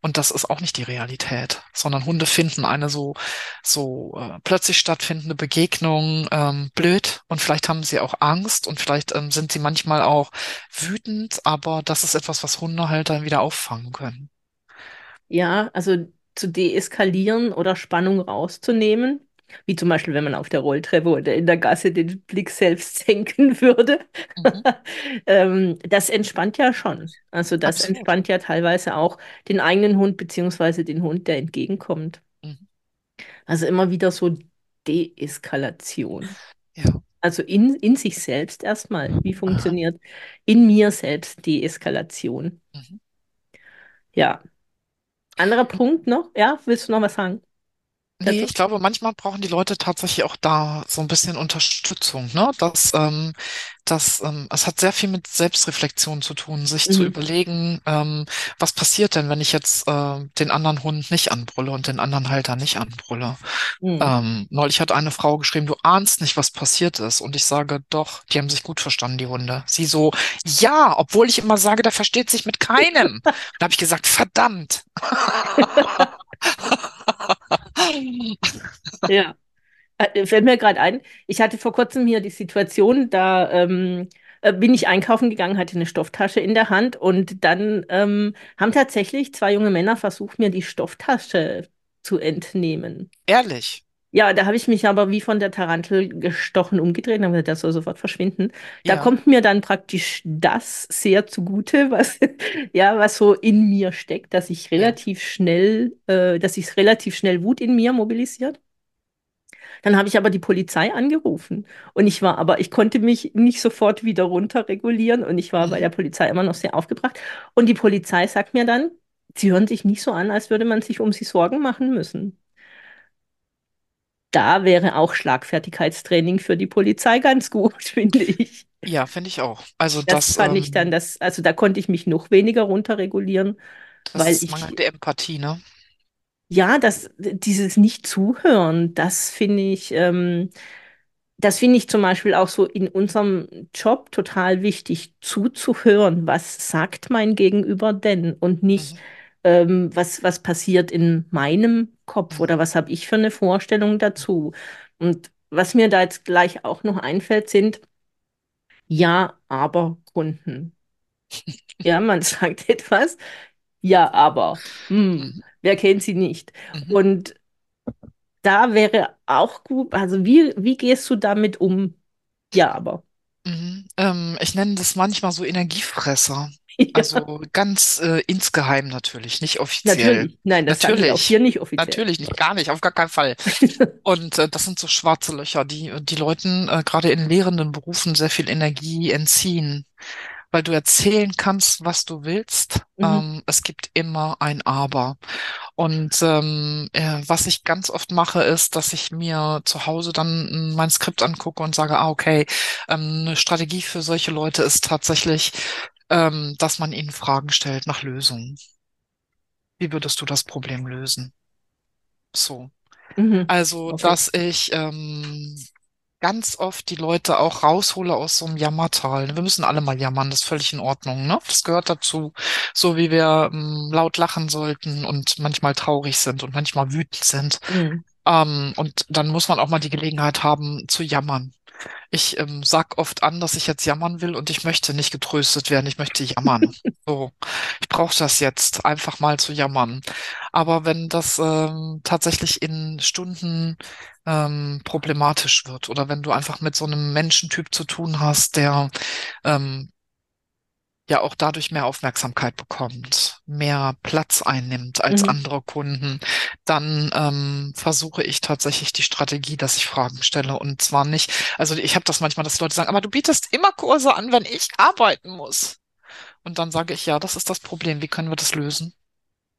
Und das ist auch nicht die Realität, sondern Hunde finden eine so so äh, plötzlich stattfindende Begegnung ähm, blöd und vielleicht haben sie auch Angst und vielleicht ähm, sind sie manchmal auch wütend, aber das ist etwas, was Hunde halt dann wieder auffangen können. Ja, also zu deeskalieren oder Spannung rauszunehmen, wie zum Beispiel, wenn man auf der Rolltreppe oder in der Gasse den Blick selbst senken würde. Mhm. Ähm, das entspannt ja schon. Also das Absolut. entspannt ja teilweise auch den eigenen Hund beziehungsweise den Hund, der entgegenkommt. Mhm. Also immer wieder so Deeskalation. Ja. Also in, in sich selbst erstmal. Wie funktioniert in mir selbst Deeskalation? Mhm. Ja. Anderer Punkt noch? Ja, willst du noch was sagen Nee, dazu? ich glaube, manchmal brauchen die Leute tatsächlich auch da so ein bisschen Unterstützung, ne? Das, ähm, das, ähm, es hat sehr viel mit Selbstreflexion zu tun, sich zu Mhm. überlegen, ähm, was passiert denn, wenn ich jetzt äh, den anderen Hund nicht anbrülle und den anderen Halter nicht anbrülle? Mhm. Ähm, neulich hat eine Frau geschrieben, du ahnst nicht, was passiert ist. Und ich sage, doch, die haben sich gut verstanden, die Hunde. Sie so, ja, obwohl ich immer sage, der versteht sich mit keinem. Da habe ich gesagt, verdammt. Ja, Äh, fällt mir gerade ein, ich hatte vor kurzem hier die Situation, da ähm, äh, bin ich einkaufen gegangen, hatte eine Stofftasche in der Hand und dann ähm, haben tatsächlich zwei junge Männer versucht, mir die Stofftasche zu entnehmen. Ehrlich. Ja, da habe ich mich aber wie von der Tarantel gestochen umgedreht und habe gesagt, das soll sofort verschwinden. Da Ja, kommt mir dann praktisch das sehr zugute, was, ja, was so in mir steckt, dass ich ja. relativ schnell, äh, dass sich relativ schnell Wut in mir mobilisiert. Dann habe ich aber die Polizei angerufen und ich war aber, ich konnte mich nicht sofort wieder runterregulieren und ich war bei Mhm. der Polizei immer noch sehr aufgebracht. Und die Polizei sagt mir dann, sie hören sich nicht so an, als würde man sich um sie Sorgen machen müssen. Da wäre auch Schlagfertigkeitstraining für die Polizei ganz gut, finde ich. Ja, finde ich auch. Also Das das, fand ich dann ähm, das, also da konnte ich mich noch weniger runterregulieren, das weil ist ich, mangelnde Empathie, ne? ja, das, dieses Nicht-Zuhören, das finde ich, ähm, das finde ich zum Beispiel auch so in unserem Job total wichtig, zuzuhören. Was sagt mein Gegenüber denn? Und nicht, Mhm. ähm, was, was passiert in meinem Kopf oder was habe ich für eine Vorstellung dazu? Und was mir da jetzt gleich auch noch einfällt, sind Ja, aber Kunden. Ja, man sagt etwas, ja, aber. Hm, wer kennt sie nicht? Mhm. Und da wäre auch gut, also wie, wie gehst du damit um? Ja, aber. Mhm. Ähm, ich nenne das manchmal so Energiefresser. Also ganz äh, insgeheim natürlich, nicht offiziell. natürlich. Nein, das sage ich auch hier Natürlich, nicht offiziell. natürlich nicht, gar nicht, auf gar keinen Fall. Und äh, das sind so schwarze Löcher, die die Leuten äh, gerade in lehrenden Berufen sehr viel Energie entziehen, weil du erzählen kannst, was du willst. Mhm. Ähm, es gibt immer ein Aber. Und ähm, äh, was ich ganz oft mache, ist, dass ich mir zu Hause dann mein Skript angucke und sage, ah, okay, ähm, eine Strategie für solche Leute ist tatsächlich, ähm, dass man ihnen Fragen stellt nach Lösungen. Wie würdest du das Problem lösen? So. Mhm. Also, Okay. dass ich ähm, ganz oft die Leute auch raushole aus so einem Jammertal. Wir müssen alle mal jammern, das ist völlig in Ordnung, ne? Das gehört dazu, so wie wir ähm, laut lachen sollten und manchmal traurig sind und manchmal wütend sind. Mhm. Ähm, und dann muss man auch mal die Gelegenheit haben zu jammern. Ich ähm, sag oft an, dass ich jetzt jammern will und ich möchte nicht getröstet werden, ich möchte jammern. So, ich brauche das jetzt, einfach mal zu jammern. Aber wenn das ähm, tatsächlich in Stunden ähm, problematisch wird oder wenn du einfach mit so einem Menschentyp zu tun hast, der ähm, ja auch dadurch mehr Aufmerksamkeit bekommt, mehr Platz einnimmt als Mhm. andere Kunden, dann ähm, versuche ich tatsächlich die Strategie, dass ich Fragen stelle. Und zwar nicht, also ich habe das manchmal, dass Leute sagen, aber du bietest immer Kurse an, wenn ich arbeiten muss. Und dann sage ich, ja, das ist das Problem. Wie können wir das lösen?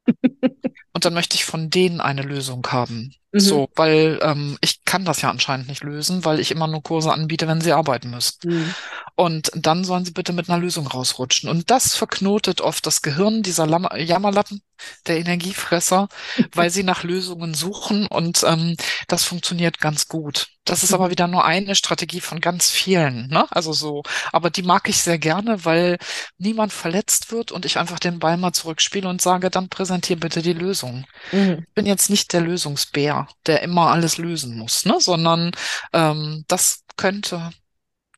Und dann möchte ich von denen eine Lösung haben. Mhm. So, weil ähm, ich kann das ja anscheinend nicht lösen, weil ich immer nur Kurse anbiete, wenn sie arbeiten müssen. Mhm. Und dann sollen sie bitte mit einer Lösung rausrutschen. Und das verknotet oft das Gehirn dieser Lam Jammerlappen, der Energiefresser, weil sie nach Lösungen suchen und ähm, das funktioniert ganz gut. Das ist aber Mhm. wieder nur eine Strategie von ganz vielen, ne? Also so, aber die mag ich sehr gerne, weil niemand verletzt wird und ich einfach den Ball mal zurückspiele und sage, dann präsentier bitte die Lösung. Mhm. Ich bin jetzt nicht der Lösungsbär, der immer alles lösen muss, ne? Sondern ähm, das könnte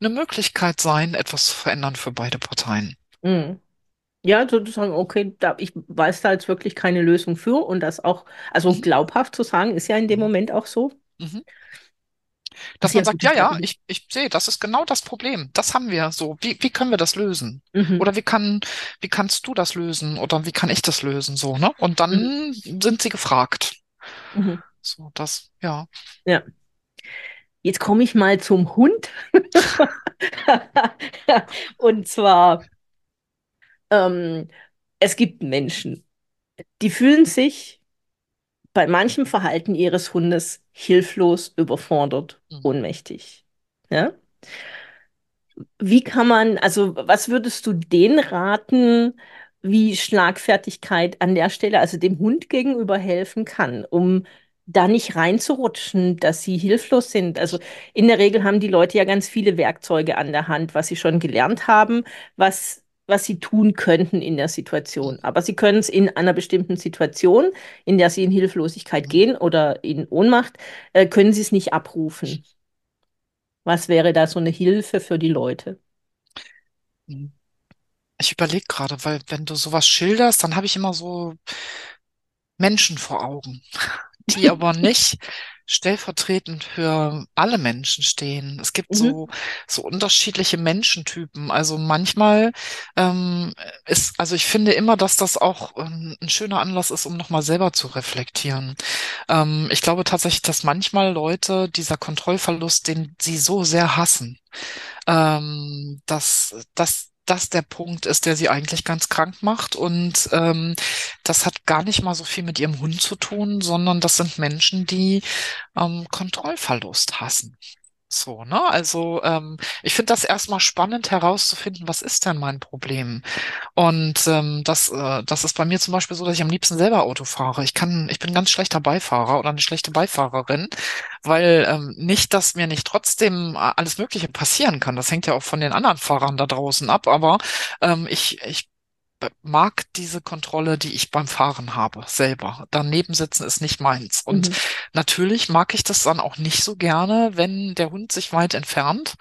eine Möglichkeit sein, etwas zu verändern für beide Parteien. Mhm. Ja, sozusagen, okay, da, ich weiß da jetzt wirklich keine Lösung für und das auch, also Mhm. glaubhaft zu sagen, ist ja in dem Mhm. Moment auch so. Mhm. Dass man sagt, ja, ja, ich, ich sehe, das ist genau das Problem. Das haben wir so. Wie, wie können wir das lösen? Mhm. Oder wie kann, wie kannst du das lösen? Oder wie kann ich das lösen? So, ne? Und Mhm. dann sind sie gefragt. Mhm. So, das, ja. Ja. Jetzt komme ich mal zum Hund. Und zwar, ähm, es gibt Menschen, die fühlen sich bei manchem Verhalten ihres Hundes hilflos, überfordert, Mhm. ohnmächtig. Ja? Wie kann man, also was würdest du denen raten, wie Schlagfertigkeit an der Stelle, also dem Hund gegenüber helfen kann, um da nicht reinzurutschen, dass sie hilflos sind? Also in der Regel haben die Leute ja ganz viele Werkzeuge an der Hand, was sie schon gelernt haben, was, was sie tun könnten in der Situation. Aber sie können es in einer bestimmten Situation, in der sie in Hilflosigkeit gehen oder in Ohnmacht, äh, können sie es nicht abrufen. Was wäre da so eine Hilfe für die Leute? Mhm. Ich überlege gerade, weil wenn du sowas schilderst, dann habe ich immer so Menschen vor Augen. die aber nicht stellvertretend für alle Menschen stehen. Es gibt Mhm. so, so unterschiedliche Menschentypen. Also manchmal ähm, ist, also ich finde immer, dass das auch ähm, ein schöner Anlass ist, um nochmal selber zu reflektieren. Ähm, ich glaube tatsächlich, dass manchmal Leute dieser Kontrollverlust, den sie so sehr hassen, ähm, dass, dass das der Punkt ist, der sie eigentlich ganz krank macht. Und ähm, das hat gar nicht mal so viel mit ihrem Hund zu tun, sondern das sind Menschen, die ähm, Kontrollverlust hassen. So, ne? Also ähm, ich finde das erstmal spannend herauszufinden, was ist denn mein Problem? Und ähm, das, äh, das ist bei mir zum Beispiel so, dass ich am liebsten selber Auto fahre. Ich kann, ich bin ein ganz schlechter Beifahrer oder eine schlechte Beifahrerin, weil ähm, nicht, dass mir nicht trotzdem äh, alles Mögliche passieren kann. Das hängt ja auch von den anderen Fahrern da draußen ab, aber ähm, ich, ich mag diese Kontrolle, die ich beim Fahren habe, selber. Daneben sitzen ist nicht meins. Und Mhm. natürlich mag ich das dann auch nicht so gerne, wenn der Hund sich weit entfernt.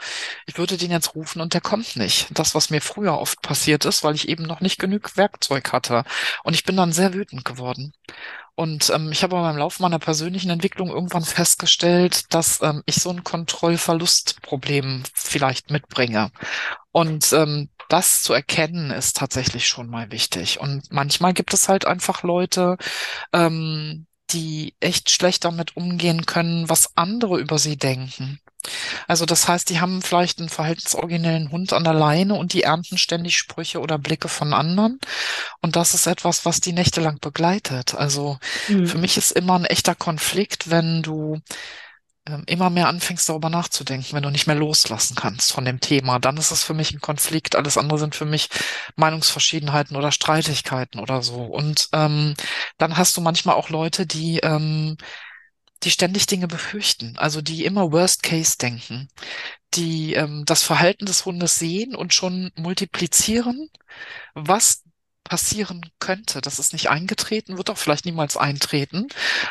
Ich würde den jetzt rufen und der kommt nicht. Das, was mir früher oft passiert ist, weil ich eben noch nicht genug Werkzeug hatte. Und ich bin dann sehr wütend geworden. Und ähm, ich habe aber im Laufe meiner persönlichen Entwicklung irgendwann festgestellt, dass ähm, ich so ein Kontrollverlustproblem vielleicht mitbringe. Und ähm, das zu erkennen, ist tatsächlich schon mal wichtig. Und manchmal gibt es halt einfach Leute, ähm, die echt schlecht damit umgehen können, was andere über sie denken. Also das heißt, die haben vielleicht einen verhaltensoriginellen Hund an der Leine und die ernten ständig Sprüche oder Blicke von anderen. Und das ist etwas, was die nächtelang begleitet. Also für Mhm. mich ist immer ein echter Konflikt, wenn du immer mehr anfängst darüber nachzudenken, wenn du nicht mehr loslassen kannst von dem Thema, dann ist es für mich ein Konflikt. Alles andere sind für mich Meinungsverschiedenheiten oder Streitigkeiten oder so. Und ähm, dann hast du manchmal auch Leute, die ähm, die ständig Dinge befürchten, also die immer Worst Case denken, die ähm, das Verhalten des Hundes sehen und schon multiplizieren, was passieren könnte. Das ist nicht eingetreten, wird auch vielleicht niemals eintreten,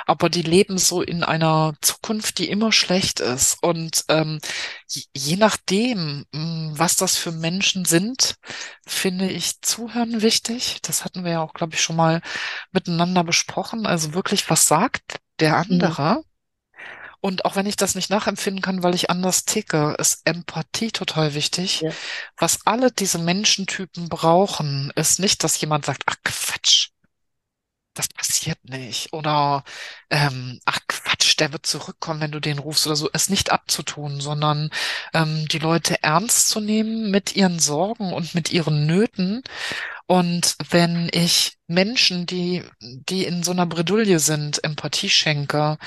aber die leben so in einer Zukunft, die immer schlecht ist. Und ähm, je, je nachdem, mh, was das für Menschen sind, finde ich Zuhören wichtig. Das hatten wir ja auch, glaube ich, schon mal miteinander besprochen. Also wirklich, was sagt der Mhm. Und auch wenn ich das nicht nachempfinden kann, weil ich anders ticke, ist Empathie total wichtig. Ja. Was alle diese Menschentypen brauchen, ist nicht, dass jemand sagt, ach Quatsch, das passiert nicht. Oder ähm, ach Quatsch, der wird zurückkommen, wenn du den rufst oder so, es nicht abzutun, sondern ähm, die Leute ernst zu nehmen mit ihren Sorgen und mit ihren Nöten. Und wenn ich Menschen, die, die in so einer Bredouille sind, Empathie schenke,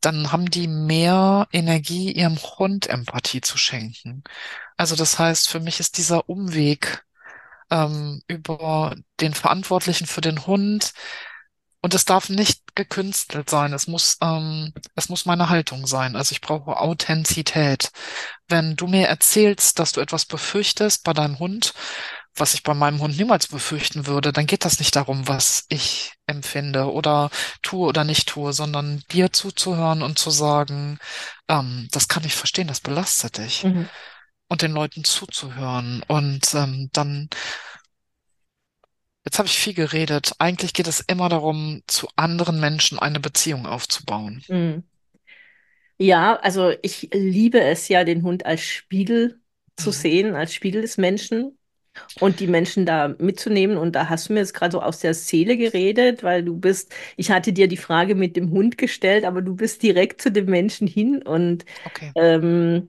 dann haben die mehr Energie, ihrem Hund Empathie zu schenken. Also das heißt, für mich ist dieser Umweg ähm, über den Verantwortlichen für den Hund und es darf nicht gekünstelt sein. Es muss, ähm, es muss meine Haltung sein. Also ich brauche Authentizität. Wenn du mir erzählst, dass du etwas befürchtest bei deinem Hund, was ich bei meinem Hund niemals befürchten würde, dann geht das nicht darum, was ich empfinde oder tue oder nicht tue, sondern dir zuzuhören und zu sagen, ähm, das kann ich verstehen, das belastet dich. Mhm. Und den Leuten zuzuhören und ähm, dann Jetzt habe ich viel geredet. Eigentlich geht es immer darum, zu anderen Menschen eine Beziehung aufzubauen. Mhm. Ja, also ich liebe es ja, den Hund als Spiegel zu Mhm. sehen, als Spiegel des Menschen und die Menschen da mitzunehmen. Und da hast du mir jetzt gerade so aus der Seele geredet, weil du bist, ich hatte dir die Frage mit dem Hund gestellt, aber du bist direkt zu dem Menschen hin. Und Okay. ähm,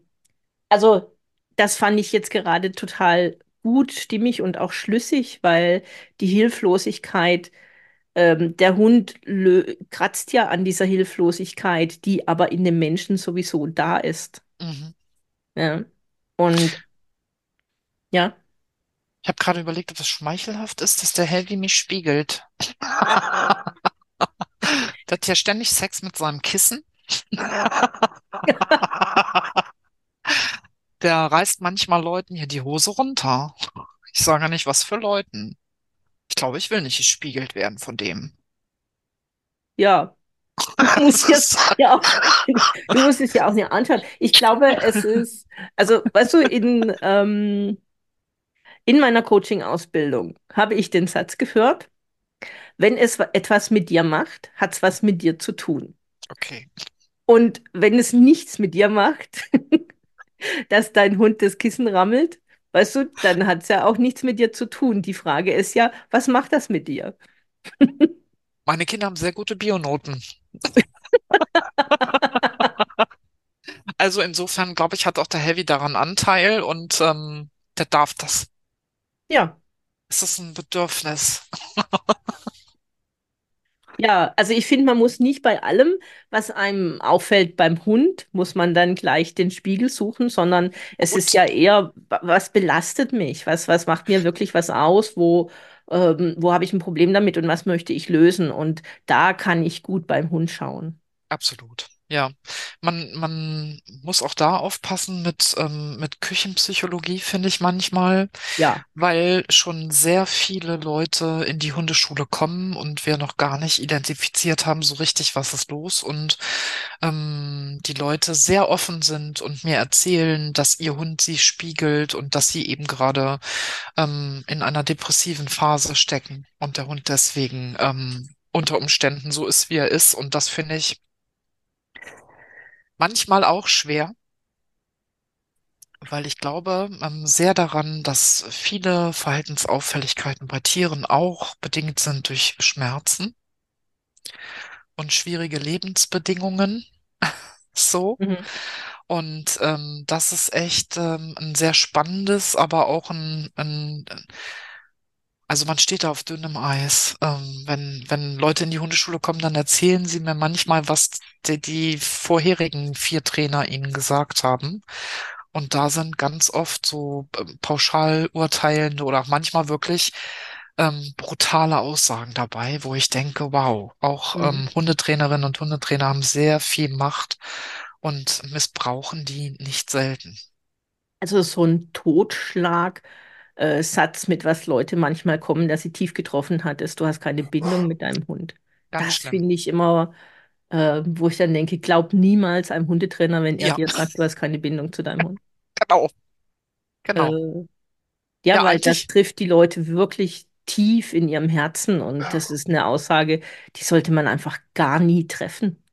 also das fand ich jetzt gerade total gut, stimmig und auch schlüssig, weil die Hilflosigkeit ähm, der Hund kratzt ja an dieser Hilflosigkeit, die aber in dem Menschen sowieso da ist. Mhm. Ja. Und ja, Ich habe gerade überlegt, ob das schmeichelhaft ist, dass der Helgi mich spiegelt. Der hat ja ständig Sex mit seinem Kissen. Der reißt manchmal Leuten hier die Hose runter. Ich sage nicht, was für Leuten. Ich glaube, ich will nicht gespiegelt werden von dem. ja, du musst jetzt ja auch, du musst es ja auch nicht anschauen. Ich glaube, es ist, also, weißt du, in, ähm, in meiner Coaching-Ausbildung habe ich den Satz gehört, wenn es etwas mit dir macht, hat es was mit dir zu tun. okay. Und wenn es nichts mit dir macht, dass dein Hund das Kissen rammelt, weißt du, dann hat es ja auch nichts mit dir zu tun. Die Frage ist ja, was macht das mit dir? Meine Kinder haben sehr gute Bionoten. Also insofern, glaube ich, hat auch der Heavy daran Anteil und ähm, der darf das. Ja, Es ist ein Bedürfnis. ja, also ich finde, man muss nicht bei allem, was einem auffällt beim Hund, muss man dann gleich den Spiegel suchen, sondern es ist Gut, ja eher, wa- was belastet mich? Was, was macht mir wirklich was aus? Wo, ähm, wo habe ich ein Problem damit und was möchte ich lösen? Und da kann ich gut beim Hund schauen. absolut. Ja, man, man muss auch da aufpassen mit, ähm, mit Küchenpsychologie, finde ich manchmal, Ja. weil schon sehr viele Leute in die Hundeschule kommen und wir noch gar nicht identifiziert haben, so richtig, was ist los und ähm, die Leute sehr offen sind und mir erzählen, dass ihr Hund sie spiegelt und dass sie eben gerade ähm, in einer depressiven Phase stecken und der Hund deswegen ähm, unter Umständen so ist, wie er ist. Und das finde ich manchmal auch schwer, weil ich glaube ähm, sehr daran, dass viele Verhaltensauffälligkeiten bei Tieren auch bedingt sind durch Schmerzen und schwierige Lebensbedingungen. So. Mhm. Und ähm, das ist echt ähm, ein sehr spannendes, aber auch ein, ein Also man steht da auf dünnem Eis. Ähm, wenn, wenn Leute in die Hundeschule kommen, dann erzählen sie mir manchmal, was die, die vorherigen vier Trainer ihnen gesagt haben. Und da sind ganz oft so ähm, pauschal urteilende oder auch manchmal wirklich ähm, brutale Aussagen dabei, wo ich denke, wow, auch Mhm. ähm, Hundetrainerinnen und Hundetrainer haben sehr viel Macht und missbrauchen die nicht selten. Also so ein Totschlag, äh, Satz, mit was Leute manchmal kommen, dass sie tief getroffen hat, ist, du hast keine Bindung mit deinem Hund. Ganz Das finde ich immer, äh, wo ich dann denke, glaub niemals einem Hundetrainer, wenn er Ja, dir sagt, du hast keine Bindung zu deinem Hund. genau, genau. Äh, ja, Ja, weil das trifft die Leute wirklich tief in ihrem Herzen und das ist eine Aussage, die sollte man einfach gar nie treffen.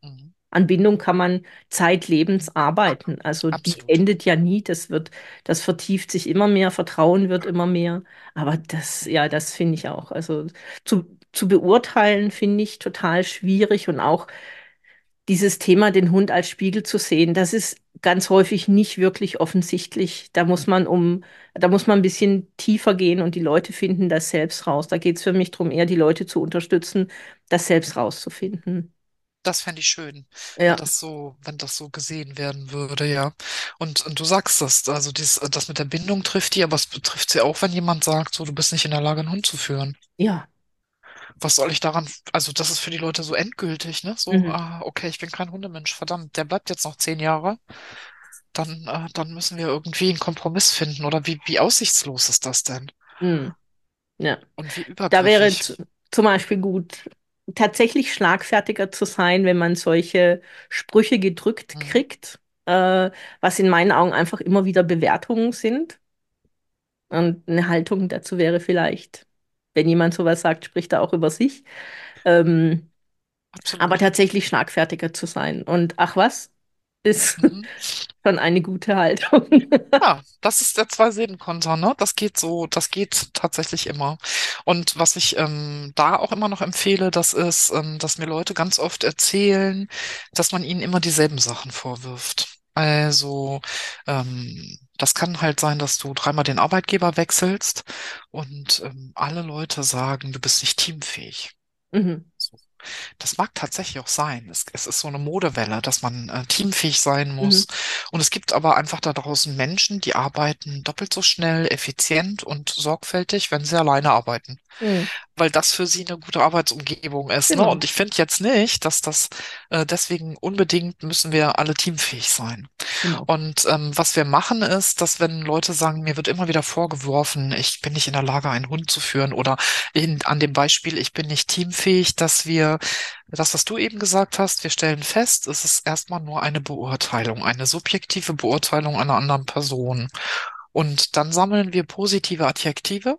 An Bindung kann man zeitlebens arbeiten. Also die absolut. endet ja nie. Das wird, das vertieft sich immer mehr, Vertrauen wird immer mehr. Aber das, ja, das finde ich auch. Also zu, zu beurteilen finde ich total schwierig und auch dieses Thema, den Hund als Spiegel zu sehen, das ist ganz häufig nicht wirklich offensichtlich. Da muss man um, da muss man ein bisschen tiefer gehen und die Leute finden das selbst raus. Da geht es für mich darum, eher die Leute zu unterstützen, das selbst rauszufinden. Das fände ich schön, wenn Ja, das so, wenn das so gesehen werden würde, ja. Und, und du sagst das, also dies, das mit der Bindung trifft die, aber es betrifft sie auch, wenn jemand sagt, so, du bist nicht in der Lage, einen Hund zu führen. ja. Was soll ich daran, also das ist für die Leute so endgültig, ne? So, Mhm. ah, okay, ich bin kein Hundemensch, verdammt, der bleibt jetzt noch zehn Jahre, dann, äh, dann müssen wir irgendwie einen Kompromiss finden. Oder wie, wie aussichtslos ist das denn? Mhm. Ja. Und wie Da wäre zum Beispiel gut, tatsächlich schlagfertiger zu sein, wenn man solche Sprüche gedrückt Mhm. kriegt, äh, was in meinen Augen einfach immer wieder Bewertungen sind. Und eine Haltung dazu wäre vielleicht, wenn jemand sowas sagt, spricht er auch über sich. Ähm, aber tatsächlich schlagfertiger zu sein. Und ach was, ist Mhm. Schon eine gute Haltung. Ja, das ist der Zwei-Silben-Konter, ne? Das geht so, das geht tatsächlich immer. Und was ich ähm, da auch immer noch empfehle, das ist, ähm, dass mir Leute ganz oft erzählen, dass man ihnen immer dieselben Sachen vorwirft. Also, ähm, das kann halt sein, dass du dreimal den Arbeitgeber wechselst und ähm, alle Leute sagen, du bist nicht teamfähig. Mhm. Das mag tatsächlich auch sein. Es, es ist so eine Modewelle, dass man äh, teamfähig sein Mhm. muss. Und es gibt aber einfach da draußen Menschen, die arbeiten doppelt so schnell, effizient und sorgfältig, wenn sie alleine arbeiten Mhm. Weil das für sie eine gute Arbeitsumgebung ist, ne? Und Genau, ich finde jetzt nicht, dass das äh, deswegen unbedingt müssen wir alle teamfähig sein. genau. Und ähm, was wir machen ist, dass wenn Leute sagen, mir wird immer wieder vorgeworfen, ich bin nicht in der Lage, einen Hund zu führen oder in, an dem Beispiel, ich bin nicht teamfähig, dass wir das, was du eben gesagt hast, wir stellen fest, es ist erstmal nur eine Beurteilung, eine subjektive Beurteilung einer anderen Person. Und dann sammeln wir positive Adjektive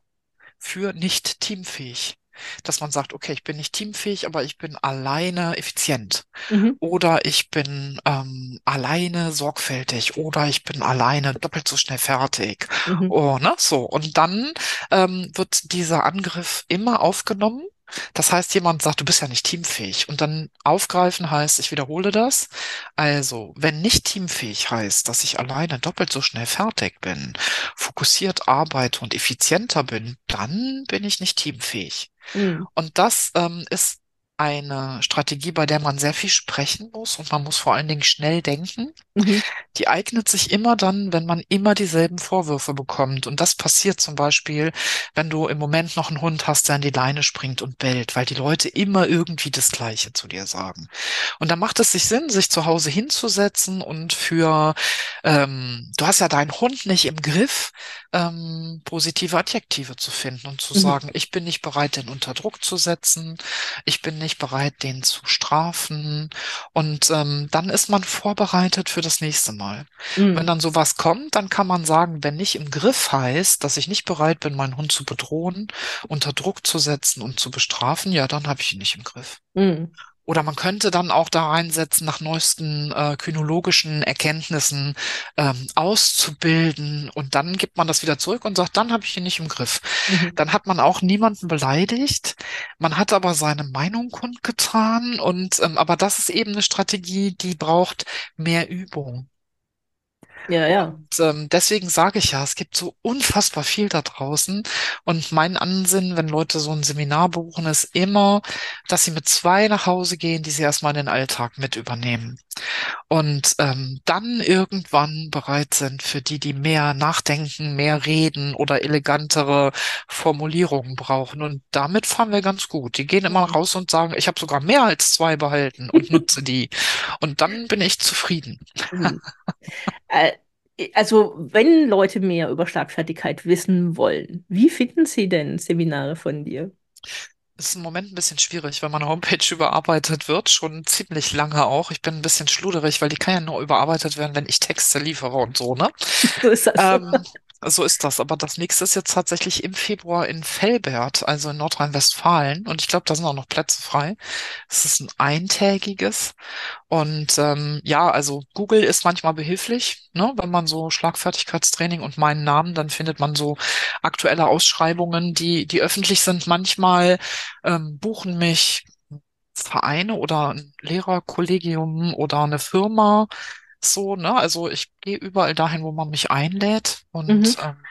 für nicht teamfähig. Dass man sagt, okay, ich bin nicht teamfähig, aber ich bin alleine effizient. Mhm. Oder ich bin ähm, alleine sorgfältig. Oder ich bin alleine doppelt so schnell fertig. Mhm. Oh, ne? So. Und dann ähm, wird dieser Angriff immer aufgenommen. Das heißt, jemand sagt, du bist ja nicht teamfähig. Und dann aufgreifen heißt, ich wiederhole das. Also, wenn nicht teamfähig heißt, dass ich alleine doppelt so schnell fertig bin, fokussiert arbeite und effizienter bin, dann bin ich nicht teamfähig. Mhm. Und das ähm, ist eine Strategie, bei der man sehr viel sprechen muss und man muss vor allen Dingen schnell denken. Mhm. Die eignet sich immer dann, wenn man immer dieselben Vorwürfe bekommt. Und das passiert zum Beispiel, wenn du im Moment noch einen Hund hast, der an die Leine springt und bellt, weil die Leute immer irgendwie das Gleiche zu dir sagen. Und da macht es sich Sinn, sich zu Hause hinzusetzen und für, ähm, du hast ja deinen Hund nicht im Griff, ähm, positive Adjektive zu finden und zu Mhm. sagen, ich bin nicht bereit, den unter Druck zu setzen, ich bin nicht bereit, den zu strafen. Und ähm, dann ist man vorbereitet für das nächste Mal. Wenn Mhm. dann sowas kommt, dann kann man sagen, wenn nicht im Griff heißt, dass ich nicht bereit bin, meinen Hund zu bedrohen, unter Druck zu setzen und zu bestrafen, ja, dann habe ich ihn nicht im Griff. Mhm. Oder man könnte dann auch da reinsetzen, nach neuesten äh, kynologischen Erkenntnissen ähm, auszubilden und dann gibt man das wieder zurück und sagt, dann habe ich ihn nicht im Griff. Mhm. Dann hat man auch niemanden beleidigt, man hat aber seine Meinung kundgetan und ähm, aber das ist eben eine Strategie, die braucht mehr Übung. Ja, ja. Und ähm, deswegen sage ich ja, es gibt so unfassbar viel da draußen. Und mein Ansinnen, wenn Leute so ein Seminar buchen, ist immer, dass sie mit zwei nach Hause gehen, die sie erstmal in den Alltag mit übernehmen. Und ähm, dann irgendwann bereit sind für die, die mehr nachdenken, mehr reden oder elegantere Formulierungen brauchen. Und damit fahren wir ganz gut. Die gehen immer raus und sagen, ich habe sogar mehr als zwei behalten und nutze die. Und dann bin ich zufrieden. Äh, also, wenn Leute mehr über Schlagfertigkeit wissen wollen, wie finden sie denn Seminare von dir? ist im Moment ein bisschen schwierig, weil meine Homepage überarbeitet wird, schon ziemlich lange auch. Ich bin ein bisschen schluderig, weil die kann ja nur überarbeitet werden, wenn ich Texte liefere und so, ne? So ist das. Ähm, so ist das. Aber das nächste ist jetzt tatsächlich im Februar in Velbert, also in Nordrhein-Westfalen. Und ich glaube, da sind auch noch Plätze frei. Es ist ein eintägiges. Und ähm, ja, also Google ist manchmal behilflich, ne? Wenn man so Schlagfertigkeitstraining und meinen Namen, dann findet man so aktuelle Ausschreibungen, die, die öffentlich sind. Manchmal ähm, buchen mich Vereine oder ein Lehrerkollegium oder eine Firma so, ne? Also ich gehe überall dahin, wo man mich einlädt und Mhm. ähm,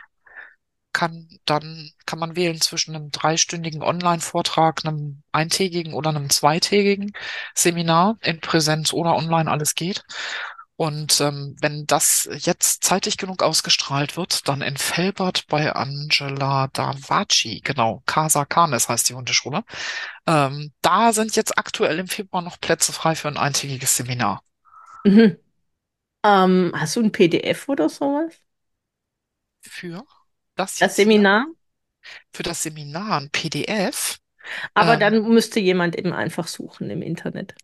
kann dann kann man wählen zwischen einem dreistündigen Online-Vortrag, einem eintägigen oder einem zweitägigen Seminar in Präsenz oder online, alles geht. Und ähm, wenn das jetzt zeitig genug ausgestrahlt wird, dann in Velbert bei Angela Davaci, genau, Casa Canes heißt die Hundeschule. Ähm, da sind jetzt aktuell im Februar noch Plätze frei für ein eintägiges Seminar. Mhm. Ähm, hast du ein PDF oder sowas? Für das Das jetzt hier? Seminar? Für das Seminar ein PDF. Aber Ähm, dann müsste jemand eben einfach suchen im Internet.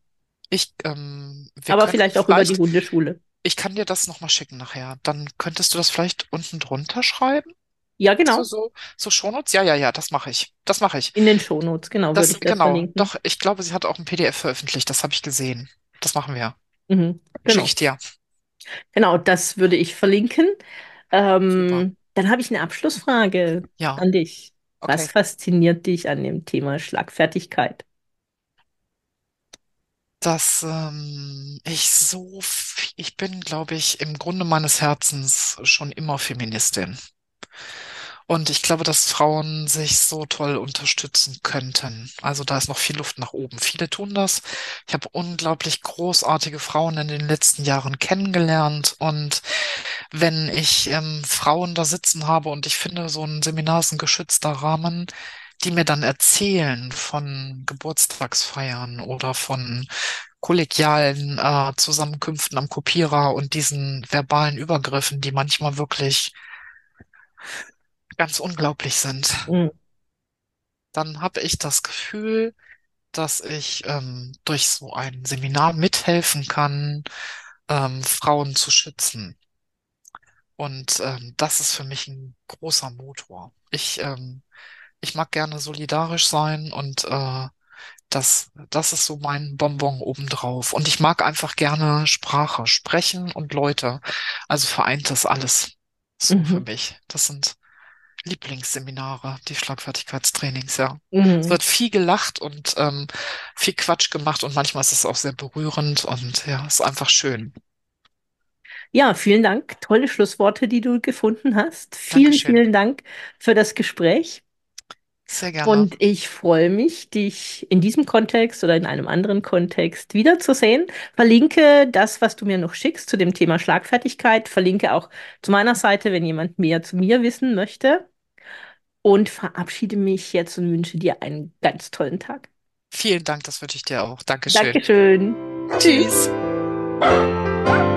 ich, ähm, wir Aber können vielleicht auch über die vielleicht, Hundeschule. ich kann dir das nochmal schicken nachher. Dann könntest du das vielleicht unten drunter schreiben? Ja, So, genau. so, so Shownotes? Ja, ja, ja, das mache ich. Das mache ich. In den Shownotes, genau, würde Das, ich das genau. verlinken. Doch, ich glaube, sie hat auch ein PDF veröffentlicht. Das habe ich gesehen. Das machen wir. Mhm. Schicke ich Genau. dir. Genau, das würde ich verlinken. Super. Ähm, dann habe ich eine Abschlussfrage Ja, an dich. Was okay. fasziniert dich an dem Thema Schlagfertigkeit? Dass ähm, ich so, f- ich bin, glaube ich, im Grunde meines Herzens schon immer Feministin. Und ich glaube, dass Frauen sich so toll unterstützen könnten. Also da ist noch viel Luft nach oben. Viele tun das. Ich habe unglaublich großartige Frauen in den letzten Jahren kennengelernt. Und wenn ich ähm, Frauen da sitzen habe und ich finde, so ein Seminar ist ein geschützter Rahmen, die mir dann erzählen von Geburtstagsfeiern oder von kollegialen äh, Zusammenkünften am Kopierer und diesen verbalen Übergriffen, die manchmal wirklich ganz unglaublich sind. Mhm. dann habe ich das Gefühl, dass ich ähm, durch so ein Seminar mithelfen kann, ähm, Frauen zu schützen. Und ähm, das ist für mich ein großer Motor. Ich, ähm, ich mag gerne solidarisch sein und äh, das, das ist so mein Bonbon obendrauf. Und ich mag einfach gerne Sprache, sprechen und Leute. Also vereint das alles so für Mhm. mich. Das sind Lieblingsseminare, die Schlagfertigkeitstrainings, ja. Es Mhm. wird viel gelacht und ähm, viel Quatsch gemacht und manchmal ist es auch sehr berührend und ja, ist einfach schön. Ja, vielen Dank. Tolle Schlussworte, die du gefunden hast. Vielen, Dankeschön. vielen Dank für das Gespräch. Sehr gerne. Und ich freue mich, dich in diesem Kontext oder in einem anderen Kontext wiederzusehen. Verlinke das, was du mir noch schickst zu dem Thema Schlagfertigkeit. Verlinke auch zu meiner Seite, wenn jemand mehr zu mir wissen möchte. Und verabschiede mich jetzt und wünsche dir einen ganz tollen Tag. Vielen Dank, das wünsche ich dir auch. Dankeschön. Dankeschön. Tschüss. Tschüss.